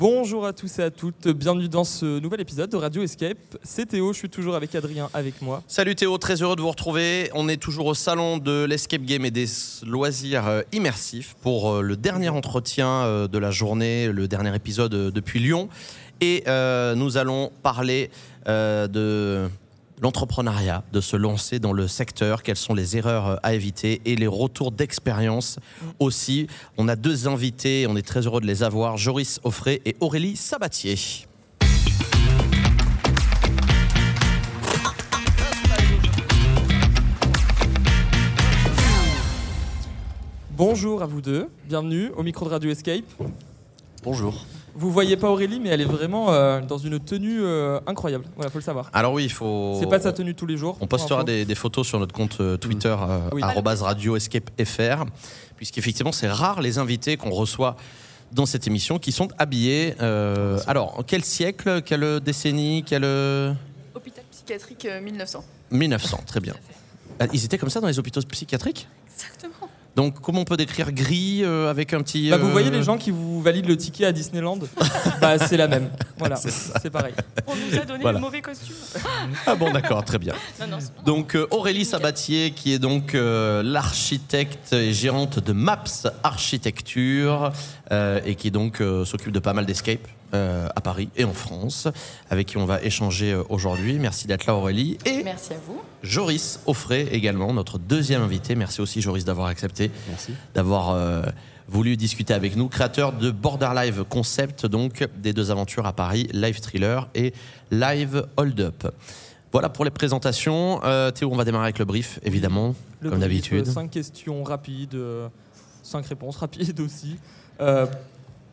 Bonjour à tous et à toutes, bienvenue dans ce nouvel épisode de Radio Escape. C'est Théo, je suis toujours avec Adrien avec moi. Salut Théo, très heureux de vous retrouver. On est toujours au salon de l'escape game et des loisirs euh, immersifs pour euh, le dernier entretien euh, de la journée, le dernier épisode depuis Lyon. Et nous allons parler de l'entrepreneuriat, de se lancer dans le secteur, quelles sont les erreurs euh, à éviter et les retours d'expérience aussi. On a deux invités, on est très heureux de les avoir, Joris Offray et Aurélie Sabatier. Bonjour à vous deux, bienvenue au micro de Radio Escape. Bonjour. Vous voyez pas Aurélie, mais elle est vraiment euh, dans une tenue euh, incroyable. Voilà, faut le savoir. Alors oui, il faut. C'est pas sa tenue tous les jours. On postera des, photos sur notre compte euh, Twitter Oui. @radioescape.fr, puisqu'effectivement c'est rare les invités qu'on reçoit dans cette émission qui sont habillés. alors, quel siècle, quelle décennie, quel Hôpital psychiatrique 1900. 1900, très bien. Ah, Ils étaient comme ça dans les hôpitaux psychiatriques? Exactement. Donc, comment on peut décrire gris euh, avec un petit. Bah, vous euh, voyez les gens qui vous valident le ticket à Disneyland Bah c'est la même. Voilà, C'est pareil. On nous a donné Voilà. le mauvais costume. Ah bon, d'accord, très bien. Non, non, c'est- Donc euh, Aurélie Sabatier, qui est donc euh, l'architecte et gérante de Maps Architecture, euh, et qui donc euh, s'occupe de pas mal d'escape euh, à Paris et en France, avec qui on va échanger euh, aujourd'hui. Merci d'être là Aurélie. Et Merci à vous. Joris Offray également, notre deuxième invité. Merci aussi Joris d'avoir accepté, Merci. d'avoir euh, voulu discuter avec nous. Créateur de Border Live Concept, donc des deux aventures à Paris, Live Thriller et Live Hold Up. Voilà pour les présentations. Euh, Théo, on va démarrer avec le brief, évidemment, Le comme d'habitude. Cinq questions rapides, euh, cinq réponses rapides aussi. Euh,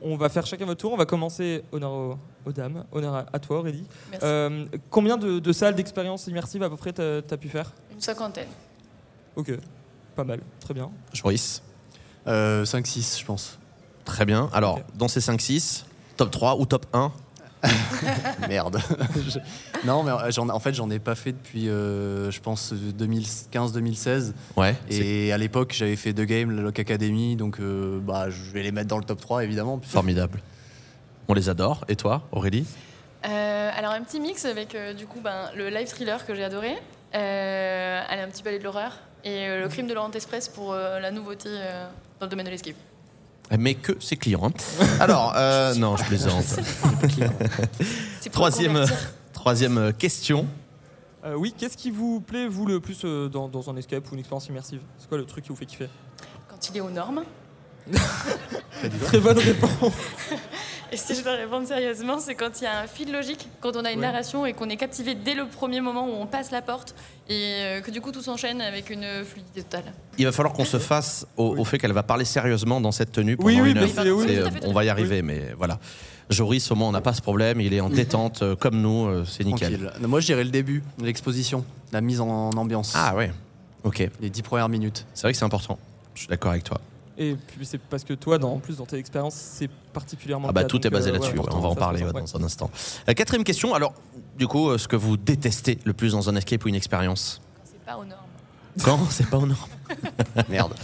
on va faire chacun votre tour. On va commencer honneur aux, aux dames. Honneur à, à toi Aurélie. Merci. Euh, combien de, de salles d'expérience immersive à peu près t'as as pu faire? Une cinquantaine. Ok, pas mal, très bien. Joris, Euh, 5-6, je pense. très bien. Alors, dans ces 5-6, top 3 ou top 1 Merde. Je- Non, mais euh, j'en- en fait, j'en ai pas fait depuis, euh, je pense, 2015-2016. Ouais. c'est- Et à l'époque, j'avais fait deux games, la Lock Academy, donc euh, bah, je vais les mettre dans le top 3, évidemment. Formidable. On les adore. Et toi, Aurélie? Euh, alors, un petit mix avec euh, du coup ben, le live thriller que j'ai adoré. Euh, allez, un petit palais de l'horreur. Et euh, le crime de Laurent Express pour euh, la nouveauté euh, dans le domaine de l'escape. Mais que ses clients. hein. Alors, euh, non, je plaisante. Troisième, convertir. troisième euh, question. Euh, oui, qu'est-ce qui vous plaît vous le plus euh, dans, dans un escape ou une expérience immersive? C'est quoi le truc qui vous fait kiffer? Quand il est aux normes. Très bonne réponse. Et si je dois répondre sérieusement, c'est quand il y a un fil logique, quand on a une Ouais. narration et qu'on est captivé dès le premier moment où on passe la porte et euh, que du coup tout s'enchaîne avec une fluidité totale. Il va falloir qu'on se fasse au, au fait qu'elle va parler sérieusement dans cette tenue pendant Oui, oui, une mais heure. euh, on va y arriver, mais voilà. Joris, au moins, on n'a pas ce problème. Il est en détente euh, comme nous. euh, c'est nickel. Tranquille. Moi, je dirais le début, l'exposition, la mise en ambiance, Ah ouais. Ok. les 10 premières minutes. C'est vrai que c'est important. Je suis d'accord avec toi. Et puis c'est parce que toi, dans, en plus dans tes expériences, c'est particulièrement. Ah bah tout donc, est basé euh, là-dessus. ouais, on va en parler ouais, ouais. dans un instant. Euh, quatrième question. Alors, du coup, euh, ce que vous détestez le plus dans un escape ou une expérience Quand c'est pas aux normes. Quand? C'est pas aux normes. Merde.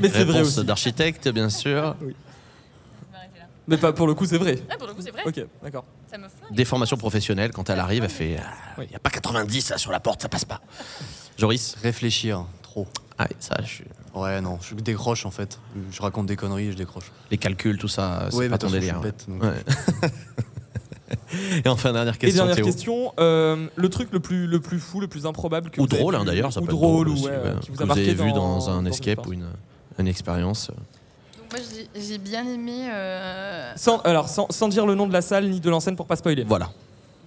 Mais c'est vrai aussi. d'architecte, bien sûr. Je vais m'arrêter là. Mais pas pour le coup, c'est vrai. Ah, pour le coup, c'est vrai. Ok, d'accord. Des formations professionnelles, quand elle arrive, elle fait. Il Oui. n'y a pas 90 là, sur la porte, ça passe pas. Joris Réfléchir, trop. Ah, ça, je suis- Ouais, non, je décroche en fait. Je raconte des conneries, je décroche. les calculs, tout ça, c'est Ouais, pas ton délire. je suis bête, donc- Ouais. Et enfin, dernière Et question, dernière Théo. question, euh, le truc le plus, le plus fou, le plus improbable que Ou vous avez drôle, hein, d'ailleurs, ça ou peut être drôle, ou aussi, ouais, ouais, qui vous que a vous avez vu dans, un escape ou une, une expérience. Moi, j'ai- j'ai bien aimé, euh, Sans, alors, sans, sans dire le nom de la salle ni de l'enseigne pour pas spoiler. Voilà.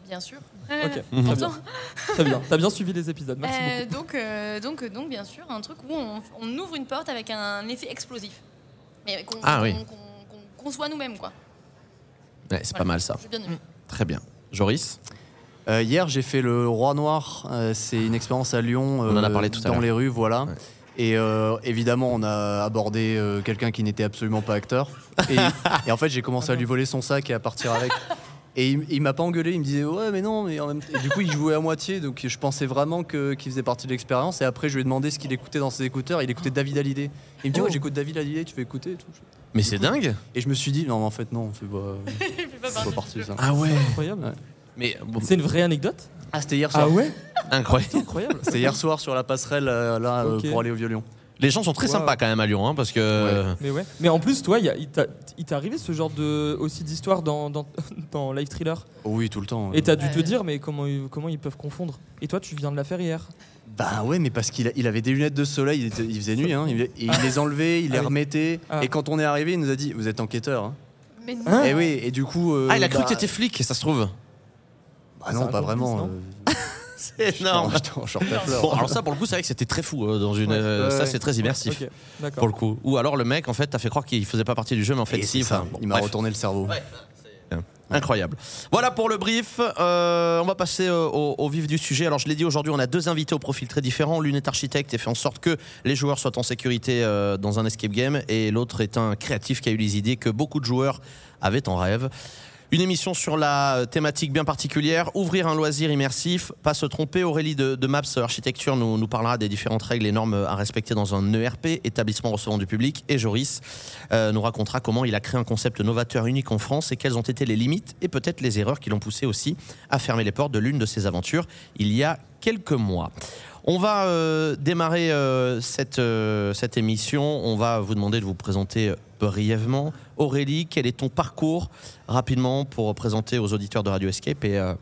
Bien sûr. Ok, Euh, très bien. Très bien. T'as bien suivi les épisodes. Merci euh, beaucoup. donc, euh, donc, euh, donc, bien sûr, un truc où on, on ouvre une porte avec un effet explosif. Mais qu'on Ah qu'on- oui. qu'on- qu'on conçoit nous-mêmes, quoi. Ouais, c'est pas mal ça. Bien aimé. Très bien. Joris Euh, hier, j'ai fait le Roi Noir. Euh, c'est une expérience à Lyon. On en a parlé tout à Dans les rues, voilà. Ouais. Et euh, évidemment, on a abordé euh, quelqu'un qui n'était absolument pas acteur. Et, et en fait, j'ai commencé à lui voler son sac et à partir avec. Et il, il m'a pas engueulé, il me disait ouais mais non mais en même et du coup il jouait à moitié donc je pensais vraiment que qu'il faisait partie de l'expérience et après je lui ai demandé ce qu'il écoutait dans ses écouteurs il écoutait David Hallyday il me dit Oh. ouais j'écoute David Hallyday tu veux écouter et tout Mais c'est dingue. Et je me suis dit, non, mais en fait, non, c'est pas, pas c'est partie pas parti ça. Ah ouais. Incroyable. Ouais. Mais bon, C'est une vraie anecdote? Ah, c'était hier soir. Ah ouais? Incroyable. Incroyable. C'était hier soir sur la passerelle, euh, là, euh, pour aller au violon. Les gens sont très Wow. sympas quand même à Lyon, hein, parce que. Mais ouais. Mais en plus, toi, il y a- il t'a il t'est arrivé ce genre de aussi d'histoire dans, dans, dans Live Thriller? Oui, tout le temps. Et t'as dû te dire, mais comment, ils- comment ils peuvent confondre? Et toi, tu viens de la faire hier. Bah ouais, mais parce qu'il il avait des lunettes de soleil, il, était- il faisait nuit, hein, il, et il les enlevait, il les Ah oui. remettait. Ah. Et quand on est arrivé, il nous a dit Vous êtes enquêteur. Hein. Mais non. Hein et oui, et du coup. euh, Ah, il a cru bah, que t'étais flic, ça se trouve. Bah non, pas vraiment. non euh, C'est fleurs. Bon, alors ça, pour le coup, c'est vrai que c'était très fou euh, dans une. Ouais. euh, Ouais, ça, ouais. c'est très immersif. Ok, d'accord. Pour le coup. Ou alors le mec, en fait, t'as fait croire qu'il faisait pas partie du jeu, mais en fait, Et si. c'est ça, enfin, bon, il m'a bref. retourné le cerveau. Incroyable. Voilà pour le brief. Euh, on va passer euh, au, au vif du sujet. Alors, je l'ai dit aujourd'hui, on a deux invités au profil très différents. L'une est architecte et fait en sorte que les joueurs soient en sécurité euh, dans un escape game, et l'autre est un créatif qui a eu les idées que beaucoup de joueurs avaient en rêve. Une émission sur la thématique bien particulière, ouvrir un loisir immersif, pas se tromper. Aurélie de, de Maps Architecture nous, nous parlera des différentes règles et normes à respecter dans un ERP, établissement recevant du public. Et Joris euh, nous racontera comment il a créé un concept novateur unique en France et quelles ont été les limites et peut-être les erreurs qui l'ont poussé aussi à fermer les portes de l'une de ses aventures il y a quelques mois. On va euh, démarrer euh, cette, émission. On va vous demander de vous présenter brièvement. Aurélie, quel est ton parcours rapidement pour présenter aux auditeurs de Radio Escape et euh,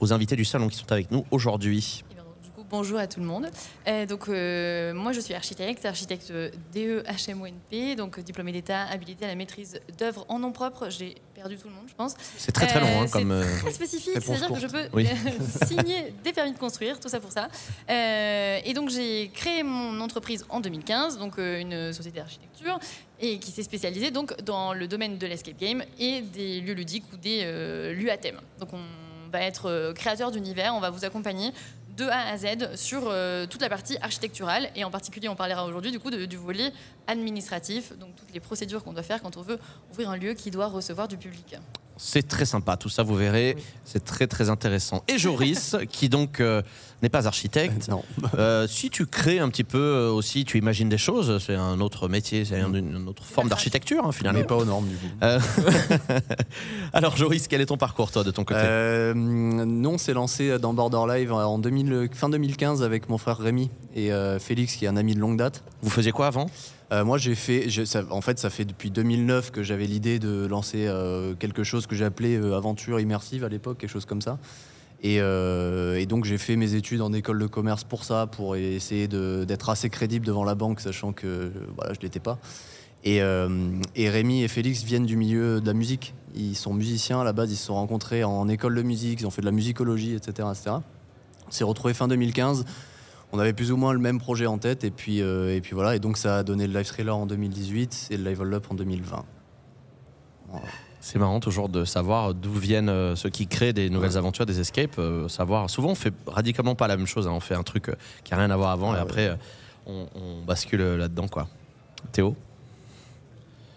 aux invités du salon qui sont avec nous aujourd'hui? Eh coup, bonjour à tout le monde. Euh, donc, euh, moi, je suis architecte, architecte E DE HMONP, donc euh, diplômé d'État, habilité à la maîtrise d'œuvres en nom propre. J'ai perdu tout le monde, je pense. C'est très très long hein, Euh, comme... euh, C'est très spécifique, c'est-à-dire que je peux Oui. signer des permis de construire, tout ça pour ça. Euh, et donc, j'ai créé mon entreprise en 2015, donc euh, une société d'architecture, et qui s'est spécialisée donc dans le domaine de l'escape game et des lieux ludiques ou des euh, lieux à thème. Donc, on va être euh, créateur d'univers, on va vous accompagner de A à Z sur euh, toute la partie architecturale et en particulier on parlera aujourd'hui du coup du volet administratif, donc toutes les procédures qu'on doit faire quand on veut ouvrir un lieu qui doit recevoir du public. C'est très sympa, tout ça vous verrez, Oui. c'est très très intéressant. Et Joris, qui donc euh, n'est pas architecte, Non. euh, si tu crées un petit peu euh, aussi, tu imagines des choses, c'est un autre métier, c'est un- une autre forme d'architecture hein, finalement. Mais pas aux normes, du coup. Alors Joris, quel est ton parcours toi de ton côté Euh, nous, on s'est lancé dans Border Live en 2000, fin 2015 avec mon frère Rémi et Félix, qui est un ami de longue date. Vous faisiez quoi avant? Euh, moi, j'ai fait. en fait, ça fait depuis 2009 que j'avais l'idée de lancer euh, quelque chose que j'ai appelé euh, aventure immersive à l'époque, quelque chose comme ça. Et, donc, j'ai fait mes études en école de commerce pour ça, pour essayer d'être assez crédible devant la banque, sachant que voilà, je l'étais pas. Et, et Rémi et Félix viennent du milieu de la musique. Ils sont musiciens à la base, ils se sont rencontrés en école de musique, ils ont fait de la musicologie, etc. etc. On s'est retrouvés fin 2015. On avait plus ou moins le même projet en tête, et puis, euh, et puis voilà. Et donc, ça a donné le Live Thriller en 2018 et le Live All Up en 2020. C'est marrant toujours de savoir d'où viennent euh, ceux qui créent des nouvelles Ouais. aventures, des escapes. euh, savoir. Souvent, on fait radicalement pas la même chose. hein. On fait un truc qui a rien à voir avant, Ah et ouais. après, on, on bascule là-dedans, quoi. Théo,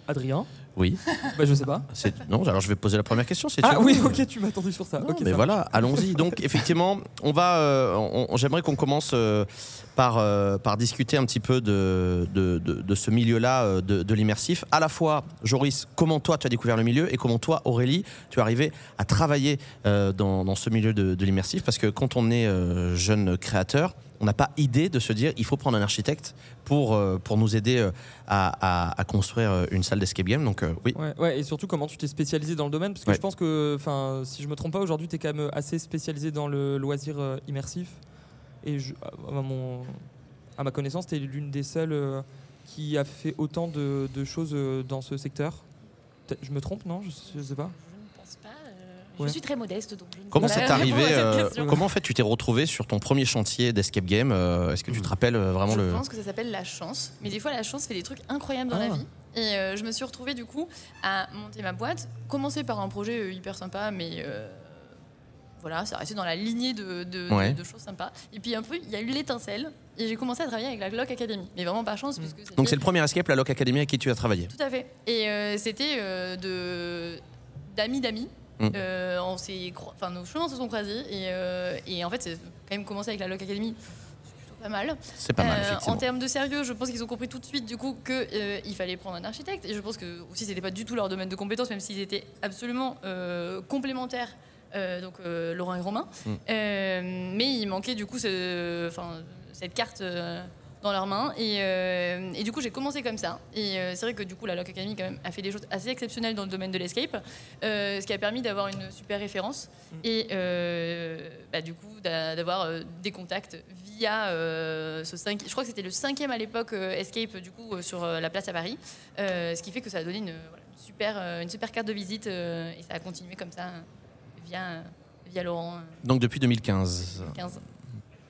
Adrien? Oui. Bah, je sais pas. C'est- Non, alors je vais poser la première question. C'est Ah oui, ok, tu m'as attendu sur ça. Non, mais ça voilà, allons-y. Donc, effectivement, on va. euh, J'aimerais qu'on commence euh, par, euh, par discuter un petit peu de, de, de- de ce milieu-là, de, de l'immersif. À la fois, Joris, comment toi tu as découvert le milieu et comment toi, Aurélie, tu es arrivé à travailler dans, dans ce milieu de, l'immersif? Parce que quand on est jeune créateur, on n'a pas idée de se dire il faut prendre un architecte pour, euh, pour nous aider euh, à, à- à construire euh, une salle d'escape game. Donc, oui. Ouais, ouais, et surtout comment tu t'es spécialisé dans le domaine, parce que Ouais. je pense que, si je me trompe pas, aujourd'hui, tu es quand même assez spécialisé dans le loisir immersif. Et je- à, mon, à ma connaissance, tu es l'une des seules qui a fait autant de, de choses dans ce secteur. Je me trompe, non? Je, je sais pas. Je ne pense pas. euh, Ouais. Je suis très modeste, donc je Comment c'est arrivé euh. Comment en fait tu t'es retrouvé sur ton premier chantier d'escape game euh, Est-ce que tu te rappelles euh, vraiment je le pense que ça s'appelle la chance. Mais des fois, la chance fait des trucs incroyables dans la Ah. vie. Et euh, je me suis retrouvée du coup à monter ma boîte. Commencer par un projet hyper sympa, mais euh, voilà, ça restait dans la lignée de, de- de- Ouais. de choses sympas. Et puis un peu, il y a eu l'étincelle. Et j'ai commencé à travailler avec la Glock Academy. Mais vraiment par chance, puisque Donc c'est le premier escape, la Loc Academy, avec qui tu as travaillé. Tout à fait. Et euh, c'était euh, de d'amis d'amis. Mm. Euh, on s'est cro- enfin nos chemins se sont croisés et, euh, et en fait c'est quand même commencé avec la Loc Academy. C'est plutôt pas mal. C'est pas mal, Euh, en termes de sérieux, je pense qu'ils ont compris tout de suite du coup qu'il fallait prendre un architecte. Et je pense que aussi c'était pas du tout leur domaine de compétence, même s'ils étaient absolument euh, complémentaires. euh, donc euh, Laurent et Romain. Mm. Euh, mais il manquait du coup ce- cette carte euh, dans leurs mains. Et, euh, et du coup j'ai commencé comme ça. Et euh, c'est vrai que du coup la Lock Academy quand même a fait des choses assez exceptionnelles dans le domaine de l'escape, euh, ce qui a permis d'avoir une super référence Mm. et bah, du coup d'a- d'avoir des contacts via ce 5 je crois que c'était le cinquième à l'époque escape du coup sur la place à Paris ce qui fait que ça a donné une, voilà, une super une super carte de visite et ça a continué comme ça via via Laurent Donc depuis 2015. 15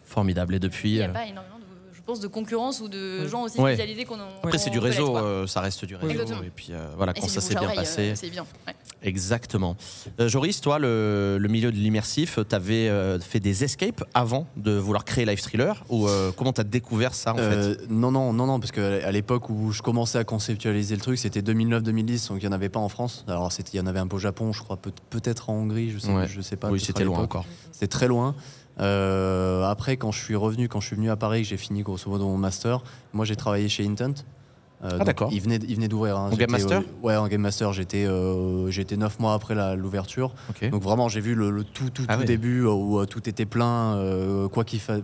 Formidable. Et il depuis. n'y a pas énormément pense de concurrence ou de Oui. gens aussi Ouais. spécialisés qu'on en- Après, c'est du réseau, euh, ça reste du réseau. Exactement. Et puis euh, voilà, Et quand ça s'est bien passé. euh, c'est bien ouais. Exactement. Euh, Joris, toi, le, le milieu de l'immersif, tu avais fait des escapes avant de vouloir créer Live Thriller Ou euh, comment tu as découvert ça en fait? non, non, non, non, parce qu'à l'époque où je commençais à conceptualiser le truc, c'était 2009-2010, donc il n'y en avait pas en France. Alors il y en avait un peu au Japon, je crois, peut- peut-être en Hongrie, je sais, Ouais. je sais pas. Oui, c'était loin encore. C'était très loin. Euh, après, quand je suis revenu, quand je suis venu à Paris, que j'ai fini grosso modo mon master, moi j'ai travaillé chez Intent. Euh, Ah, d'accord. Il venait, il venait d'ouvrir. hein. En Game Master euh, Ouais, en Game Master. J'étais, euh, j'étais neuf mois après l'ouverture. Ok. Donc vraiment, j'ai vu le, le tout, tout, Ah tout début où tout était plein, quoi qu'il fasse.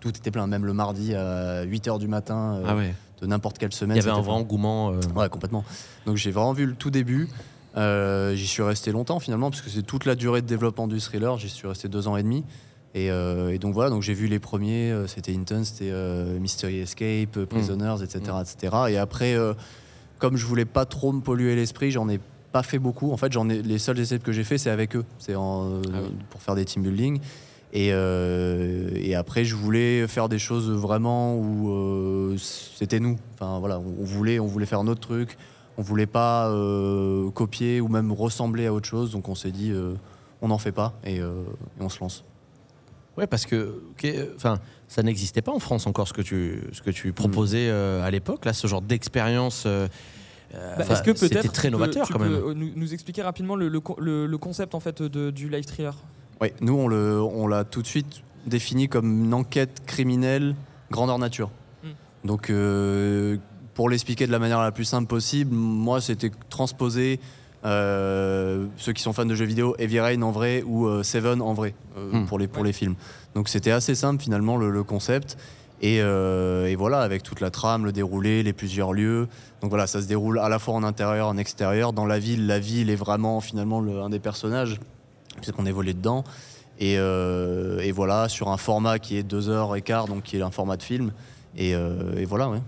Tout était plein, même le mardi à 8h du matin Ah ouais. de n'importe quelle Il semaine. y avait un vrai engouement. Ouais, complètement. Donc j'ai vraiment vu le tout début. J'y suis resté longtemps finalement, parce que c'est toute la durée de développement du thriller. J'y suis resté deux ans et demi. Et, euh, et donc voilà, donc j'ai vu les premiers, euh, c'était Intense, c'était euh, Mystery Escape, Prisoners, etc., etc. Et après, euh, comme je voulais pas trop me polluer l'esprit, j'en ai pas fait beaucoup. En fait, j'en ai les seuls escapes que j'ai fait, c'est avec eux, c'est en, Ah oui. pour faire des team building. Et, et après, je voulais faire des choses vraiment où c'était nous. Enfin voilà, on voulait, on voulait faire notre truc. On voulait pas copier ou même ressembler à autre chose. Donc on s'est dit, on n'en fait pas et, et on se lance. Ouais, parce que enfin, ça n'existait pas en France encore ce que tu, ce que tu proposais euh, à l'époque. Là, ce genre d'expérience. euh, euh, Bah, Est-ce que peut-être c'était très tu peux- novateur tu quand peux, même. euh, nous, nous expliquer rapidement le, le le- le concept en fait de- du live thriller? Oui, nous on le, on l'a tout de suite défini comme une enquête criminelle grandeur nature. Hmm. Donc euh, pour l'expliquer de la manière la plus simple possible, moi c'était transposer euh, ceux qui sont fans de jeux vidéo Heavy Rain en vrai ou euh, Seven en vrai euh, Hmm. pour les pour les films. Donc c'était assez simple finalement le, le concept. Et, et voilà, avec toute la trame, le déroulé, les plusieurs lieux. Donc voilà, ça se déroule à la fois en intérieur, en extérieur. Dans la ville, la ville est vraiment finalement le- un des personnages, puisqu'on est volé dedans. Et, et voilà, sur un format qui est deux heures et quart, donc qui est un format de film. Et, et voilà, ouais.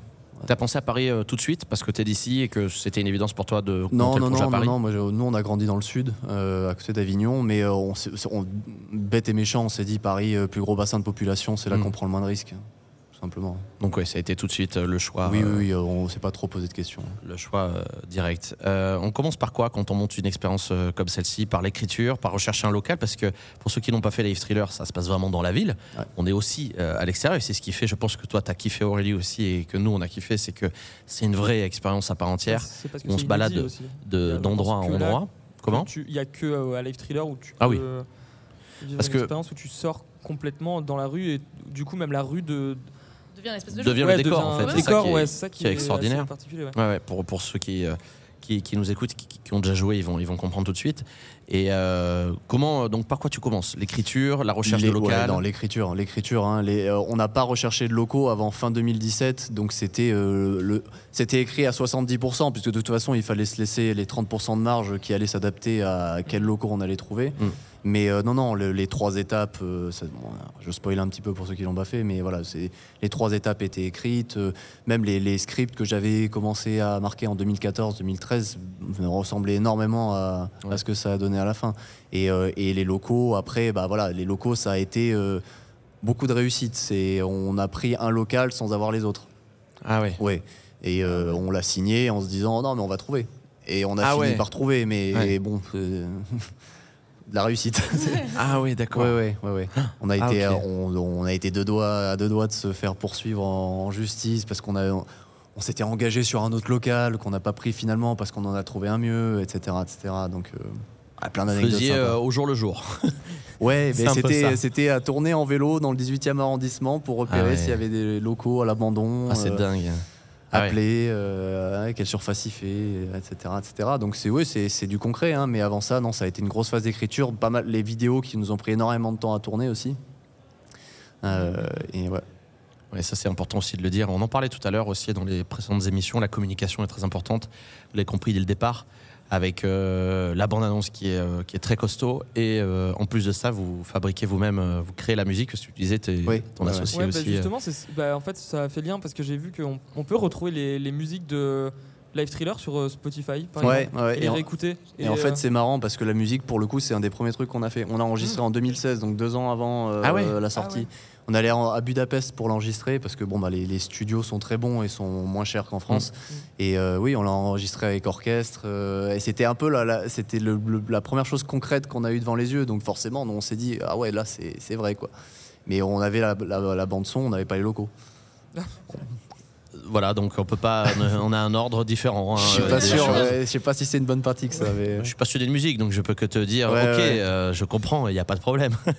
T'as pensé à Paris euh, tout de suite parce que t'es d'ici et que c'était une évidence pour toi de Non, non, non, à non, Paris non, moi, je- nous on a grandi dans le sud, euh, à côté d'Avignon, mais euh, on, bête et méchant, on s'est dit Paris, plus gros bassin de population, c'est là Mm. qu'on prend le moins de risques, simplement. Donc ouais, ça a été tout de suite euh, le choix. oui, oui, oui, euh, on s'est pas trop posé de questions. Le choix euh, direct. Euh, on commence par quoi quand on monte une expérience euh, comme celle-ci? Par l'écriture, par rechercher un local? Parce que pour ceux qui n'ont pas fait Live Thriller, ça se passe vraiment dans la ville. Ouais. On est aussi euh, à l'extérieur et c'est ce qui fait, je pense que toi, tu as kiffé Aurélie aussi et que nous, on a kiffé, c'est que c'est une vraie expérience à part entière C'est parce que on se balade de- d'endroit en là- endroit. Comment? Tu- Il n'y a que euh, à Live Thriller où tu Ah peux oui. vivre Parce une que- expérience où tu sors complètement dans la rue et du coup même la rue de devient une espèce de Devient le décor, devient en fait, un c'est ça décor, qui est- ouais, c'est ça qui, qui est extraordinaire. assez particulier, ouais. Ouais, ouais, pour, pour ceux qui, euh, qui, qui nous écoutent, qui, qui ont déjà joué, ils vont, ils vont comprendre tout de suite. Et euh, comment, donc par quoi tu commences? L'écriture, la recherche Les- de ouais, local? non, l'écriture, l'écriture. hein, les- euh, on n'a pas recherché de locaux avant fin 2017, donc c'était euh, le, c'était écrit à 70%, puisque de toute façon il fallait se laisser les 30% de marge qui allaient s'adapter à quels locaux on allait trouver. Mm. Mais euh, non, non, le- les trois étapes, euh, ça- bon, je spoil un petit peu pour ceux qui l'ont pas fait, mais voilà, les trois étapes étaient écrites. euh, même les, les scripts que j'avais commencé à marquer en 2014-2013 me ressemblaient énormément à, ce que ça a donné à la fin. Et, et les locaux, après, bah voilà, les locaux, ça a été beaucoup de réussite. On a pris un local sans avoir les autres. Ah ouais. Ouais. Et on l'a signé en se disant non, mais on va trouver. Et on a Ah fini ouais. par trouver, mais Ouais. bon, de la réussite. Ah oui, d'accord. Ouais, ouais, ouais, ouais. On a Ah, été, on, on a été deux doigts, à deux doigts de se faire poursuivre en, en justice parce qu'on a, on s'était engagé sur un autre local qu'on n'a pas pris finalement parce qu'on en a trouvé un mieux, etc., etc. Donc, euh, plein Vous d'anecdotes. faisiez euh, au jour le jour. Ouais, mais c'était c'était à tourner en vélo dans le 18e arrondissement pour repérer Ah ouais. s'il y avait des locaux à l'abandon. Ah, c'est euh, dingue. Ouais. appeler, euh, quelle surface il fait, etc. etc. Donc c'est ouais, c'est c'est du concret, hein, mais avant ça, non, ça a été une grosse phase d'écriture. Pas mal les vidéos qui nous ont pris énormément de temps à tourner aussi. Euh, et ouais. Ouais, ça c'est important aussi de le dire. On en parlait tout à l'heure aussi dans les précédentes émissions. La communication est très importante. Vous l'avez compris dès le départ, avec euh, la bande-annonce qui est, euh, qui est très costaud. Et euh, en plus de ça, vous fabriquez vous-même, vous créez la musique. Parce que tu disais, t'es- Oui, ton ouais, associé Ouais, bah, aussi. euh, justement, c'est- bah, en fait, ça fait lien parce que j'ai vu qu'on on peut retrouver les, les musiques de Live Thriller sur Spotify, par Ouais, exemple, ouais, et et les en- réécouter. Et, en euh, fait, c'est marrant parce que la musique, pour le coup, c'est un des premiers trucs qu'on a fait. On a enregistré en 2016, donc deux ans avant euh, Ah ouais la sortie. Ah ouais. On allait à Budapest pour l'enregistrer parce que bon, bah, les, les studios sont très bons et sont moins chers qu'en France. Mm. Et euh, oui, on l'a enregistré avec orchestre. euh, et c'était un peu la, la- c'était le- le- la première chose concrète qu'on a eue devant les yeux. Donc forcément, on s'est dit ah ouais, là c'est c'est vrai quoi. Mais on avait la, la- la bande son, on n'avait pas les locaux. Voilà, donc on peut pas. on a un ordre différent. hein, je suis euh, pas sûr. je sais pas si c'est une bonne pratique ça. Mais... Je suis passionné de musique, donc je peux que te dire, Ouais, ok, ouais. euh, je comprends, il n'y a pas de problème.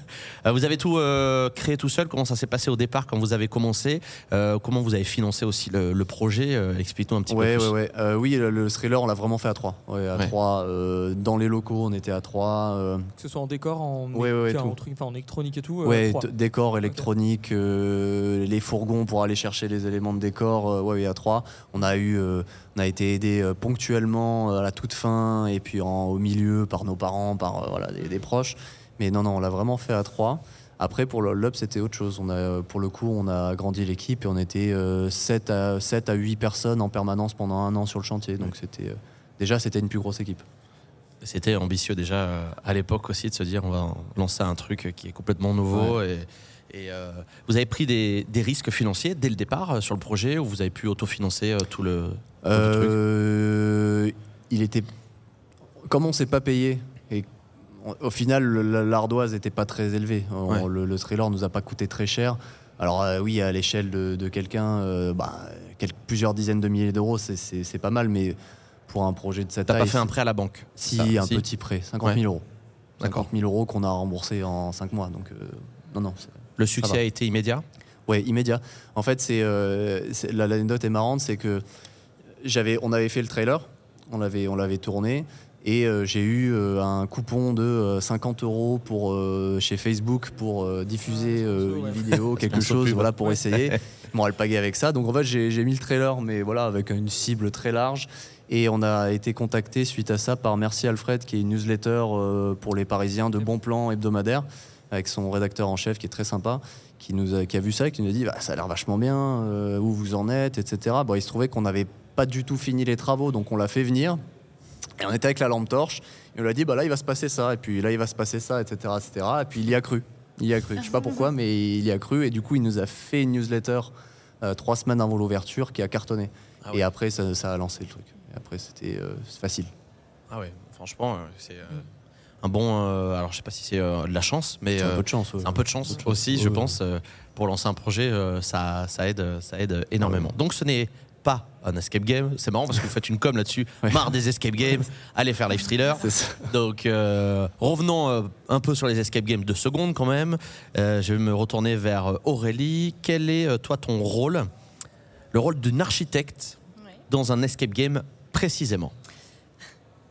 Euh, vous avez tout euh, créé tout seul. Comment ça s'est passé au départ quand vous avez commencé Euh, Comment vous avez financé aussi le, le projet Euh, Explique-nous un petit Ouais, peu ouais, plus. ouais. Euh, oui, le, le thriller, on l'a vraiment fait à trois. Ouais, à Ouais. trois. euh, dans les locaux, on était à trois. euh, Que ce soit en décor, en, Ouais, ouais, ouais, en, tout. truc, enfin, en électronique et tout. euh, ouais, décor électronique, euh, les fourgons pour aller chercher les éléments de décor. Euh, ouais, oui, à trois. On a eu, euh, on a été aidé euh, ponctuellement à la toute fin et puis en- au milieu par nos parents, par voilà des, des proches. Mais non, non, on l'a vraiment fait à trois. Après, pour l'UP, c'était autre chose. On a, pour le coup, on a agrandi l'équipe et on était 7, à, 7 à 8 personnes en permanence pendant un an sur le chantier. Donc, c'était déjà, c'était une plus grosse équipe. C'était ambitieux déjà à l'époque aussi de se dire on va lancer un truc qui est complètement nouveau. Et, et, euh, vous avez pris des, des risques financiers dès le départ euh, sur le projet ou vous avez pu autofinancer euh, tout le, tout le truc il était. Comme on s'est pas payé, et au final, l'ardoise n'était pas très élevée. Ouais. le, le trailer nous a pas coûté très cher. Alors, euh, oui, à l'échelle de, de quelqu'un, euh, bah, quelques- plusieurs dizaines de milliers d'euros, c'est- pas mal, mais pour un projet de cette T'as taille. pas fait un prêt à la banque Si, Ça, un petit prêt, 50 000 euros. D'accord. 50 000 euros qu'on a remboursé en 5 mois. Donc, euh, non, non. Le succès a été immédiat Ouais, immédiat. En fait, c'est euh, c'est- la- l'anecdote est marrante, c'est que j'avais, on avait fait le trailer, on l'avait, on l'avait tourné, et euh, j'ai eu euh, un coupon de euh, 50 euros pour euh, chez Facebook pour euh, diffuser Ah, euh, ouais. une vidéo, quelque chose, pub. voilà, pour Ouais. essayer. Ils m'ont alpagué avec ça. Donc en fait, j'ai j'ai mis le trailer, mais voilà, avec une cible très large. Et on a été contacté suite à ça par Merci Alfred, qui est une newsletter euh, pour les Parisiens de bons plans hebdomadaires, avec son rédacteur en chef qui est très sympa, qui, nous a, qui a vu ça et qui nous a dit bah, ça a l'air vachement bien, euh, où vous en êtes, etc. Bon, il se trouvait qu'on n'avait pas du tout fini les travaux, donc on l'a fait venir. Et on était avec la lampe torche, et on lui a dit bah là il va se passer ça, et puis là il va se passer ça, etc. etc. Et puis il y a cru. Il y a cru. Je sais pas pourquoi, mais il y a cru, et du coup il nous a fait une newsletter euh, trois semaines avant l'ouverture qui a cartonné. Ah Et après ça, ça a lancé le truc. Et après c'était euh, facile. Ah ouais, franchement, c'est euh, un bon. euh, alors je sais pas si c'est euh, de la chance, mais C'est un euh, peu de chance. ouais. c'est un peu de chance Un peu de chance. aussi, je Ouais. pense, euh, pour lancer un projet, euh, ça, ça aide, ça aide énormément. Donc ce n'est pas un escape game, c'est marrant parce que vous faites une com là-dessus, Ouais. marre des escape games, allez faire live thriller. C'est ça. Donc euh, revenons euh, un peu sur les escape games deux secondes quand même. Euh, je vais me retourner vers Aurélie. Quel est euh, toi ton rôle, le rôle d'une architecte Ouais. dans un escape game précisément?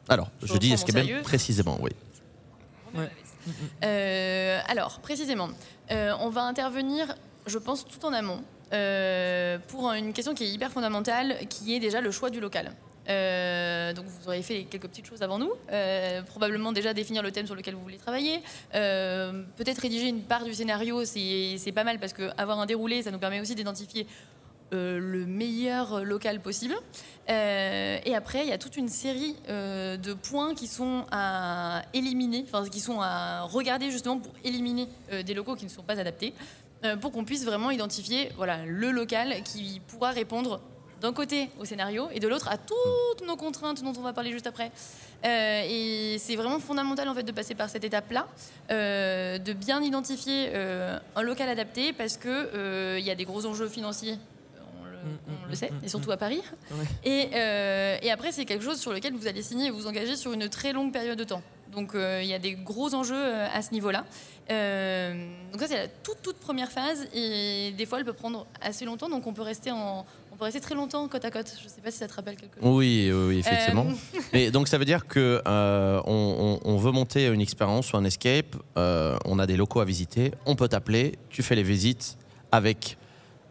Alors, Je je, dis escape game précisément, oui. Ouais. Euh, alors, précisément, euh, on va intervenir, je pense, tout en amont, euh, pour une question qui est hyper fondamentale, qui est déjà le choix du local. Euh, donc vous aurez fait quelques petites choses avant nous, Euh, probablement déjà définir le thème sur lequel vous voulez travailler, Euh, peut-être rédiger une part du scénario, c'est pas mal parce qu'avoir un déroulé, ça nous permet aussi d'identifier le meilleur local possible. Euh, et après, il y a toute une série euh, de points qui sont à éliminer, enfin qui sont à regarder justement pour éliminer euh, des locaux qui ne sont pas adaptés, euh, pour qu'on puisse vraiment identifier voilà, le local qui pourra répondre d'un côté au scénario et de l'autre à toutes nos contraintes dont on va parler juste après. Euh, et c'est vraiment fondamental en fait de passer par cette étape-là, euh, de bien identifier euh, un local adapté parce que euh, il y a des gros enjeux financiers. On le, Mm, on mm, le sait, mm, et surtout à Paris. Ouais. Et, euh, et après, c'est quelque chose sur lequel vous allez signer et vous engager sur une très longue période de temps. Donc euh, il y a des gros enjeux euh, à ce niveau-là. Euh, donc ça c'est la toute toute première phase et des fois elle peut prendre assez longtemps. Donc on peut rester en, on peut rester très longtemps côte à côte. Je sais pas si ça te rappelle quelque chose. Oui, oui, oui, effectivement. Euh, Et donc ça veut dire que euh, on, on- on veut monter une expérience ou un escape, euh, on a des locaux à visiter, on peut t'appeler, tu fais les visites avec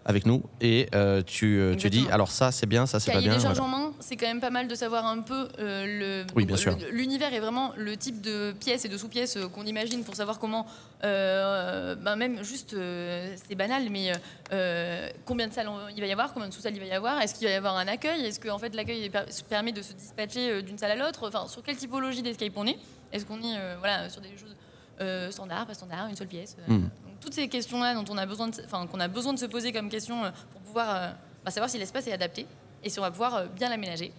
avec nous et euh, tu, euh, tu dis alors ça c'est bien, ça c'est pas bien. des charges voilà. en main, c'est quand même pas mal de savoir un peu euh, le. Oui, bien sûr. L'univers est vraiment le type de pièces et de sous-pièces qu'on imagine pour savoir comment. ben même juste, c'est banal, mais combien de salles il va y avoir, combien de sous-salles il va y avoir, est-ce qu'il va y avoir un accueil, est-ce que en fait l'accueil permet de se dispatcher d'une salle à l'autre, enfin sur quelle typologie d'escape on est, est-ce qu'on est voilà sur des choses standards, pas standards, une seule pièce. euh, Mm. Toutes ces questions-là dont on a besoin, enfin qu'on a besoin de se poser comme question euh, pour pouvoir euh, bah, savoir si l'espace est adapté et si on va pouvoir euh, bien l'aménager.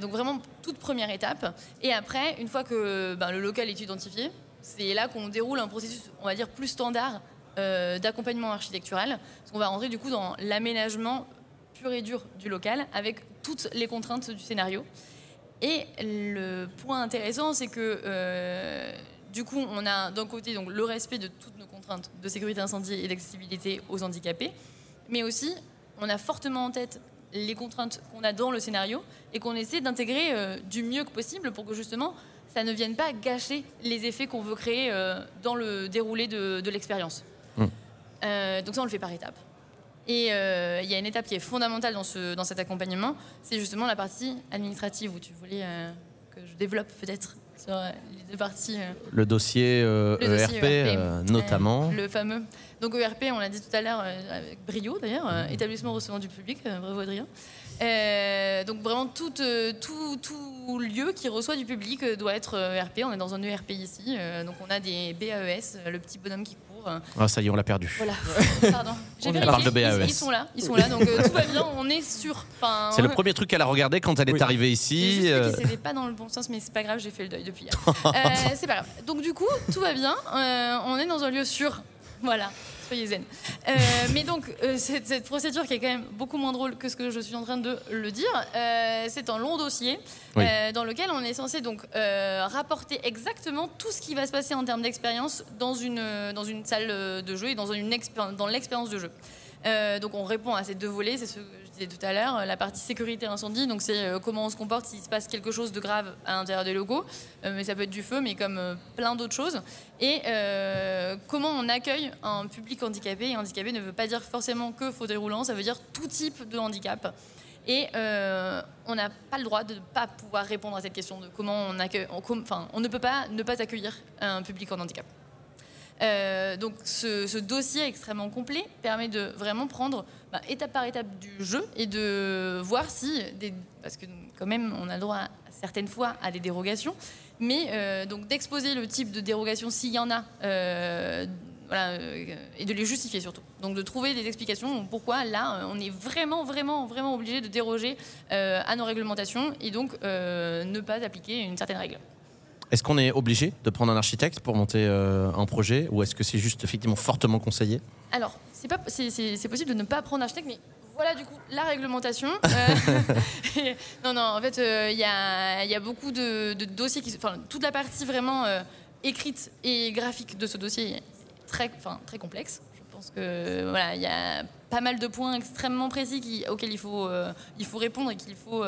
Donc vraiment toute première étape. Et après, une fois que ben, le local est identifié, c'est là qu'on déroule un processus, on va dire plus standard d'accompagnement architectural, parce qu'on va rentrer du coup dans l'aménagement pur et dur du local avec toutes les contraintes du scénario. Et le point intéressant, c'est que du coup, on a d'un côté donc, le respect de toutes nos de sécurité incendie et d'accessibilité aux handicapés, mais aussi on a fortement en tête les contraintes qu'on a dans le scénario et qu'on essaie d'intégrer euh, du mieux que possible pour que justement ça ne vienne pas gâcher les effets qu'on veut créer euh, dans le déroulé de, de l'expérience. Mm. Euh, donc ça, on le fait par étapes. Et il y a une étape qui est fondamentale dans, ce, dans cet accompagnement, c'est justement la partie administrative où tu voulais que je développe peut-être sur euh, les deux parties. euh, Le dossier, euh, Le dossier ERP, ERP, euh, notamment. le fameux. Donc ERP, on l'a dit tout à l'heure avec brio d'ailleurs, établissement recevant du public, bravo Adrien. Donc vraiment tout, tout, tout lieu qui reçoit du public doit être ERP. On est dans un ERP ici, donc on a des BAES, le petit bonhomme qui Ah ça y est, on l'a perdu. voilà, pardon. J'ai On vérifié, parle de ils- BAES. Ils, sont là, ils sont là, donc euh, tout va bien, on est sûr. Enfin, C'est le premier truc qu'elle a regardé quand elle est Oui. arrivée ici. euh, c'était pas dans le bon sens, mais c'est pas grave, j'ai fait le deuil depuis hier. Euh, c'est pas grave. Donc du coup, tout va bien. euh, on est dans un lieu sûr. Voilà. Soyez zen. Euh, mais donc, euh, cette, cette procédure qui est quand même beaucoup moins drôle que ce que je suis en train de le dire, euh, c'est un long dossier Oui. dans lequel on est censé donc rapporter exactement tout ce qui va se passer en termes d'expérience dans une, dans une salle de jeu et dans, une expéri- dans l'expérience de jeu. Donc on répond à ces deux volets, c'est ce que je tout à l'heure, la partie sécurité incendie, donc c'est euh, comment on se comporte s'il se passe quelque chose de grave à l'intérieur des locaux, Euh, mais ça peut être du feu, mais comme euh, plein d'autres choses, et euh, comment on accueille un public handicapé, et handicapé ne veut pas dire forcément que fauteuil roulant, ça veut dire tout type de handicap. Et euh, on n'a pas le droit de ne pas pouvoir répondre à cette question de comment on accueille, enfin, on ne peut pas ne pas accueillir un public en handicap. Euh, donc ce, dossier extrêmement complet permet de vraiment prendre bah, étape par étape du jeu et de voir si, parce que quand même on a le droit certaines fois à des dérogations, mais euh, donc d'exposer le type de dérogation s'il y en a, euh, et de les justifier surtout. Donc de trouver des explications pourquoi là on est vraiment vraiment vraiment obligé de déroger à nos réglementations et donc ne pas appliquer une certaine règle. Est-ce qu'on est obligé de prendre un architecte pour monter euh, un projet ou est-ce que c'est juste effectivement fortement conseillé? Alors, c'est pas, c'est, c'est- c'est possible de ne pas prendre architecte, mais voilà du coup la réglementation. Euh, non, non, en fait, euh, il y, a, y a beaucoup de, de dossiers qui, enfin, toute la partie vraiment écrite et graphique de ce dossier est très, très complexe. Je pense que voilà, il y a pas mal de points extrêmement précis qui, auxquels il faut, il faut répondre et qu'il faut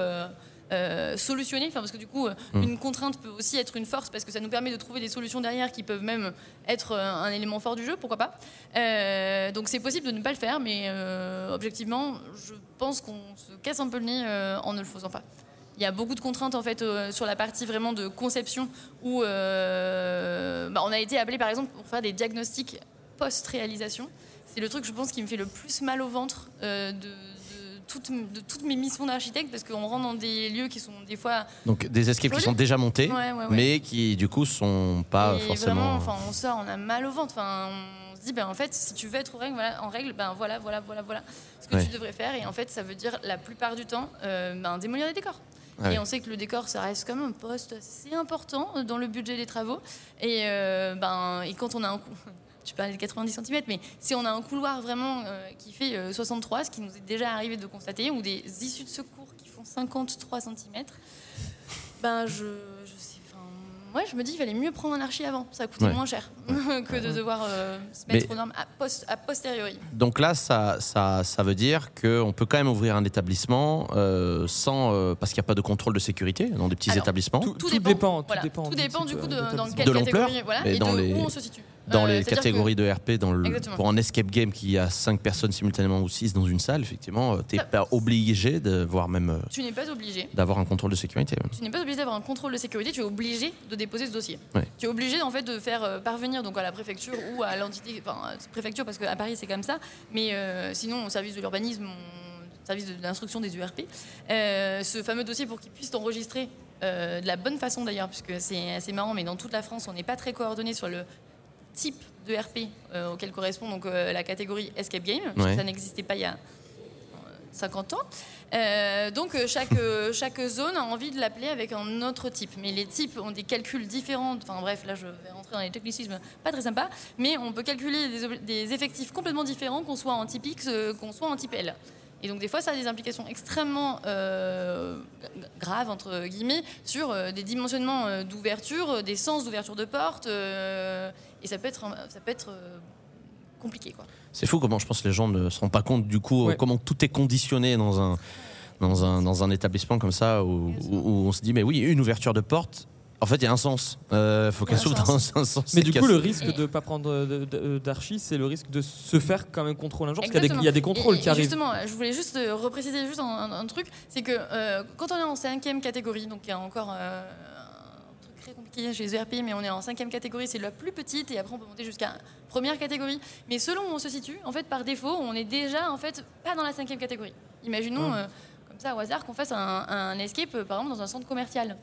euh, solutionner. Enfin, parce que du coup, euh, Mm. une contrainte peut aussi être une force parce que ça nous permet de trouver des solutions derrière qui peuvent même être euh, un élément fort du jeu, pourquoi pas. Euh, donc c'est possible de ne pas le faire, mais euh, objectivement, je pense qu'on se casse un peu le nez en ne le faisant pas. Il y a beaucoup de contraintes en fait sur la partie vraiment de conception où bah, on a été appelé par exemple pour faire des diagnostics post-réalisation. C'est le truc, je pense, qui me fait le plus mal au ventre de toutes, de toutes mes missions d'architecte parce qu'on rentre dans des lieux qui sont des fois. Donc des escapes qui sont déjà montés, Ouais, ouais, ouais. mais qui du coup sont pas Et forcément. vraiment, enfin, on sort, on a mal au ventre. Enfin, on se dit, ben, en fait, si tu veux être en règle, voilà, en règle, ben voilà, voilà, voilà, voilà ce que tu devrais faire. Et en fait, ça veut dire la plupart du temps, euh, ben, démolir les décors. Et on sait que le décor, ça reste quand même un poste assez important dans le budget des travaux. Et, euh, ben, et quand on a un coup. Je parlais de 90 cm, mais si on a un couloir vraiment euh, qui fait euh, 63, ce qui nous est déjà arrivé de constater, ou des issues de secours qui font 53 cm, ben je, je sais, enfin, Ouais, je me dis, il valait mieux prendre un archi avant. Ça coûtait Ouais. moins cher que de devoir euh, se Mais- mettre aux normes a, post- a posteriori. Donc là, ça, ça, ça veut dire qu'on peut quand même ouvrir un établissement euh, sans, euh, parce qu'il n'y a pas de contrôle de sécurité dans des petits Alors, établissements. Tout, Tout tout dépend, dépend, tout dépend, Tout du dépend du coup euh, de, dans quelle De catégorie voilà, et et dans de les- où on se situe. Dans Euh, les catégories de RP, dans le, Exactement. pour un escape game qui a 5 personnes simultanément ou 6 dans une salle, effectivement, tu n'es pas obligé de voire même euh, que Tu n'es pas obligé. d'avoir un contrôle de sécurité. Tu n'es pas obligé d'avoir un contrôle de sécurité, tu es obligé de déposer ce dossier. Tu es obligé en fait de faire euh, parvenir donc à la préfecture ou à l'entité, enfin euh, préfecture parce qu'à Paris c'est comme ça, mais euh, sinon au service de l'urbanisme, au service de l'instruction des URP, euh, ce fameux dossier pour qu'ils puissent t'enregistrer euh, de la bonne façon d'ailleurs, puisque c'est assez marrant, mais dans toute la France on n'est pas très coordonné sur le type de RP euh, auquel correspond donc euh, la catégorie Escape Game, parce que Ouais. ça n'existait pas il y a euh, 50 ans. Euh, donc euh, chaque, euh, chaque zone a envie de l'appeler avec un autre type. Mais les types ont des calculs différents. Enfin bref, là je vais rentrer dans les technicismes pas très sympa. Mais on peut calculer des, effectifs complètement différents, qu'on soit en type X, euh, qu'on soit en type L. Et donc des fois ça a des implications extrêmement euh, graves, entre guillemets, sur euh, des dimensionnements euh, d'ouverture, euh, des sens d'ouverture de porte. Euh, et ça peut être, ça peut être euh, compliqué. Quoi. C'est fou comment je pense que les gens ne se rendent pas compte du coup Ouais. comment tout est conditionné dans un, dans un, dans un établissement comme ça où, où- où on se dit mais oui une ouverture de porte en fait il y a un sens il faut y a qu'elle s'ouvre dans un sens Mais du coup, le risque de ne pas prendre d'archi, c'est le risque de se faire quand même contrôler un jour. Parce qu'il y a des- Exactement. il y a des contrôles Et- qui arrivent. Justement, je voulais juste euh, repréciser juste un, un- un truc, c'est que euh, quand on est en cinquième catégorie, donc il y a encore euh, compliqué chez les ERP, mais on est en cinquième catégorie, c'est la plus petite, et après on peut monter jusqu'à première catégorie. Mais selon où on se situe, en fait, par défaut, on est déjà en fait pas dans la cinquième catégorie. Imaginons, euh, comme ça au hasard, qu'on fasse un, un escape, euh, par exemple, dans un centre commercial.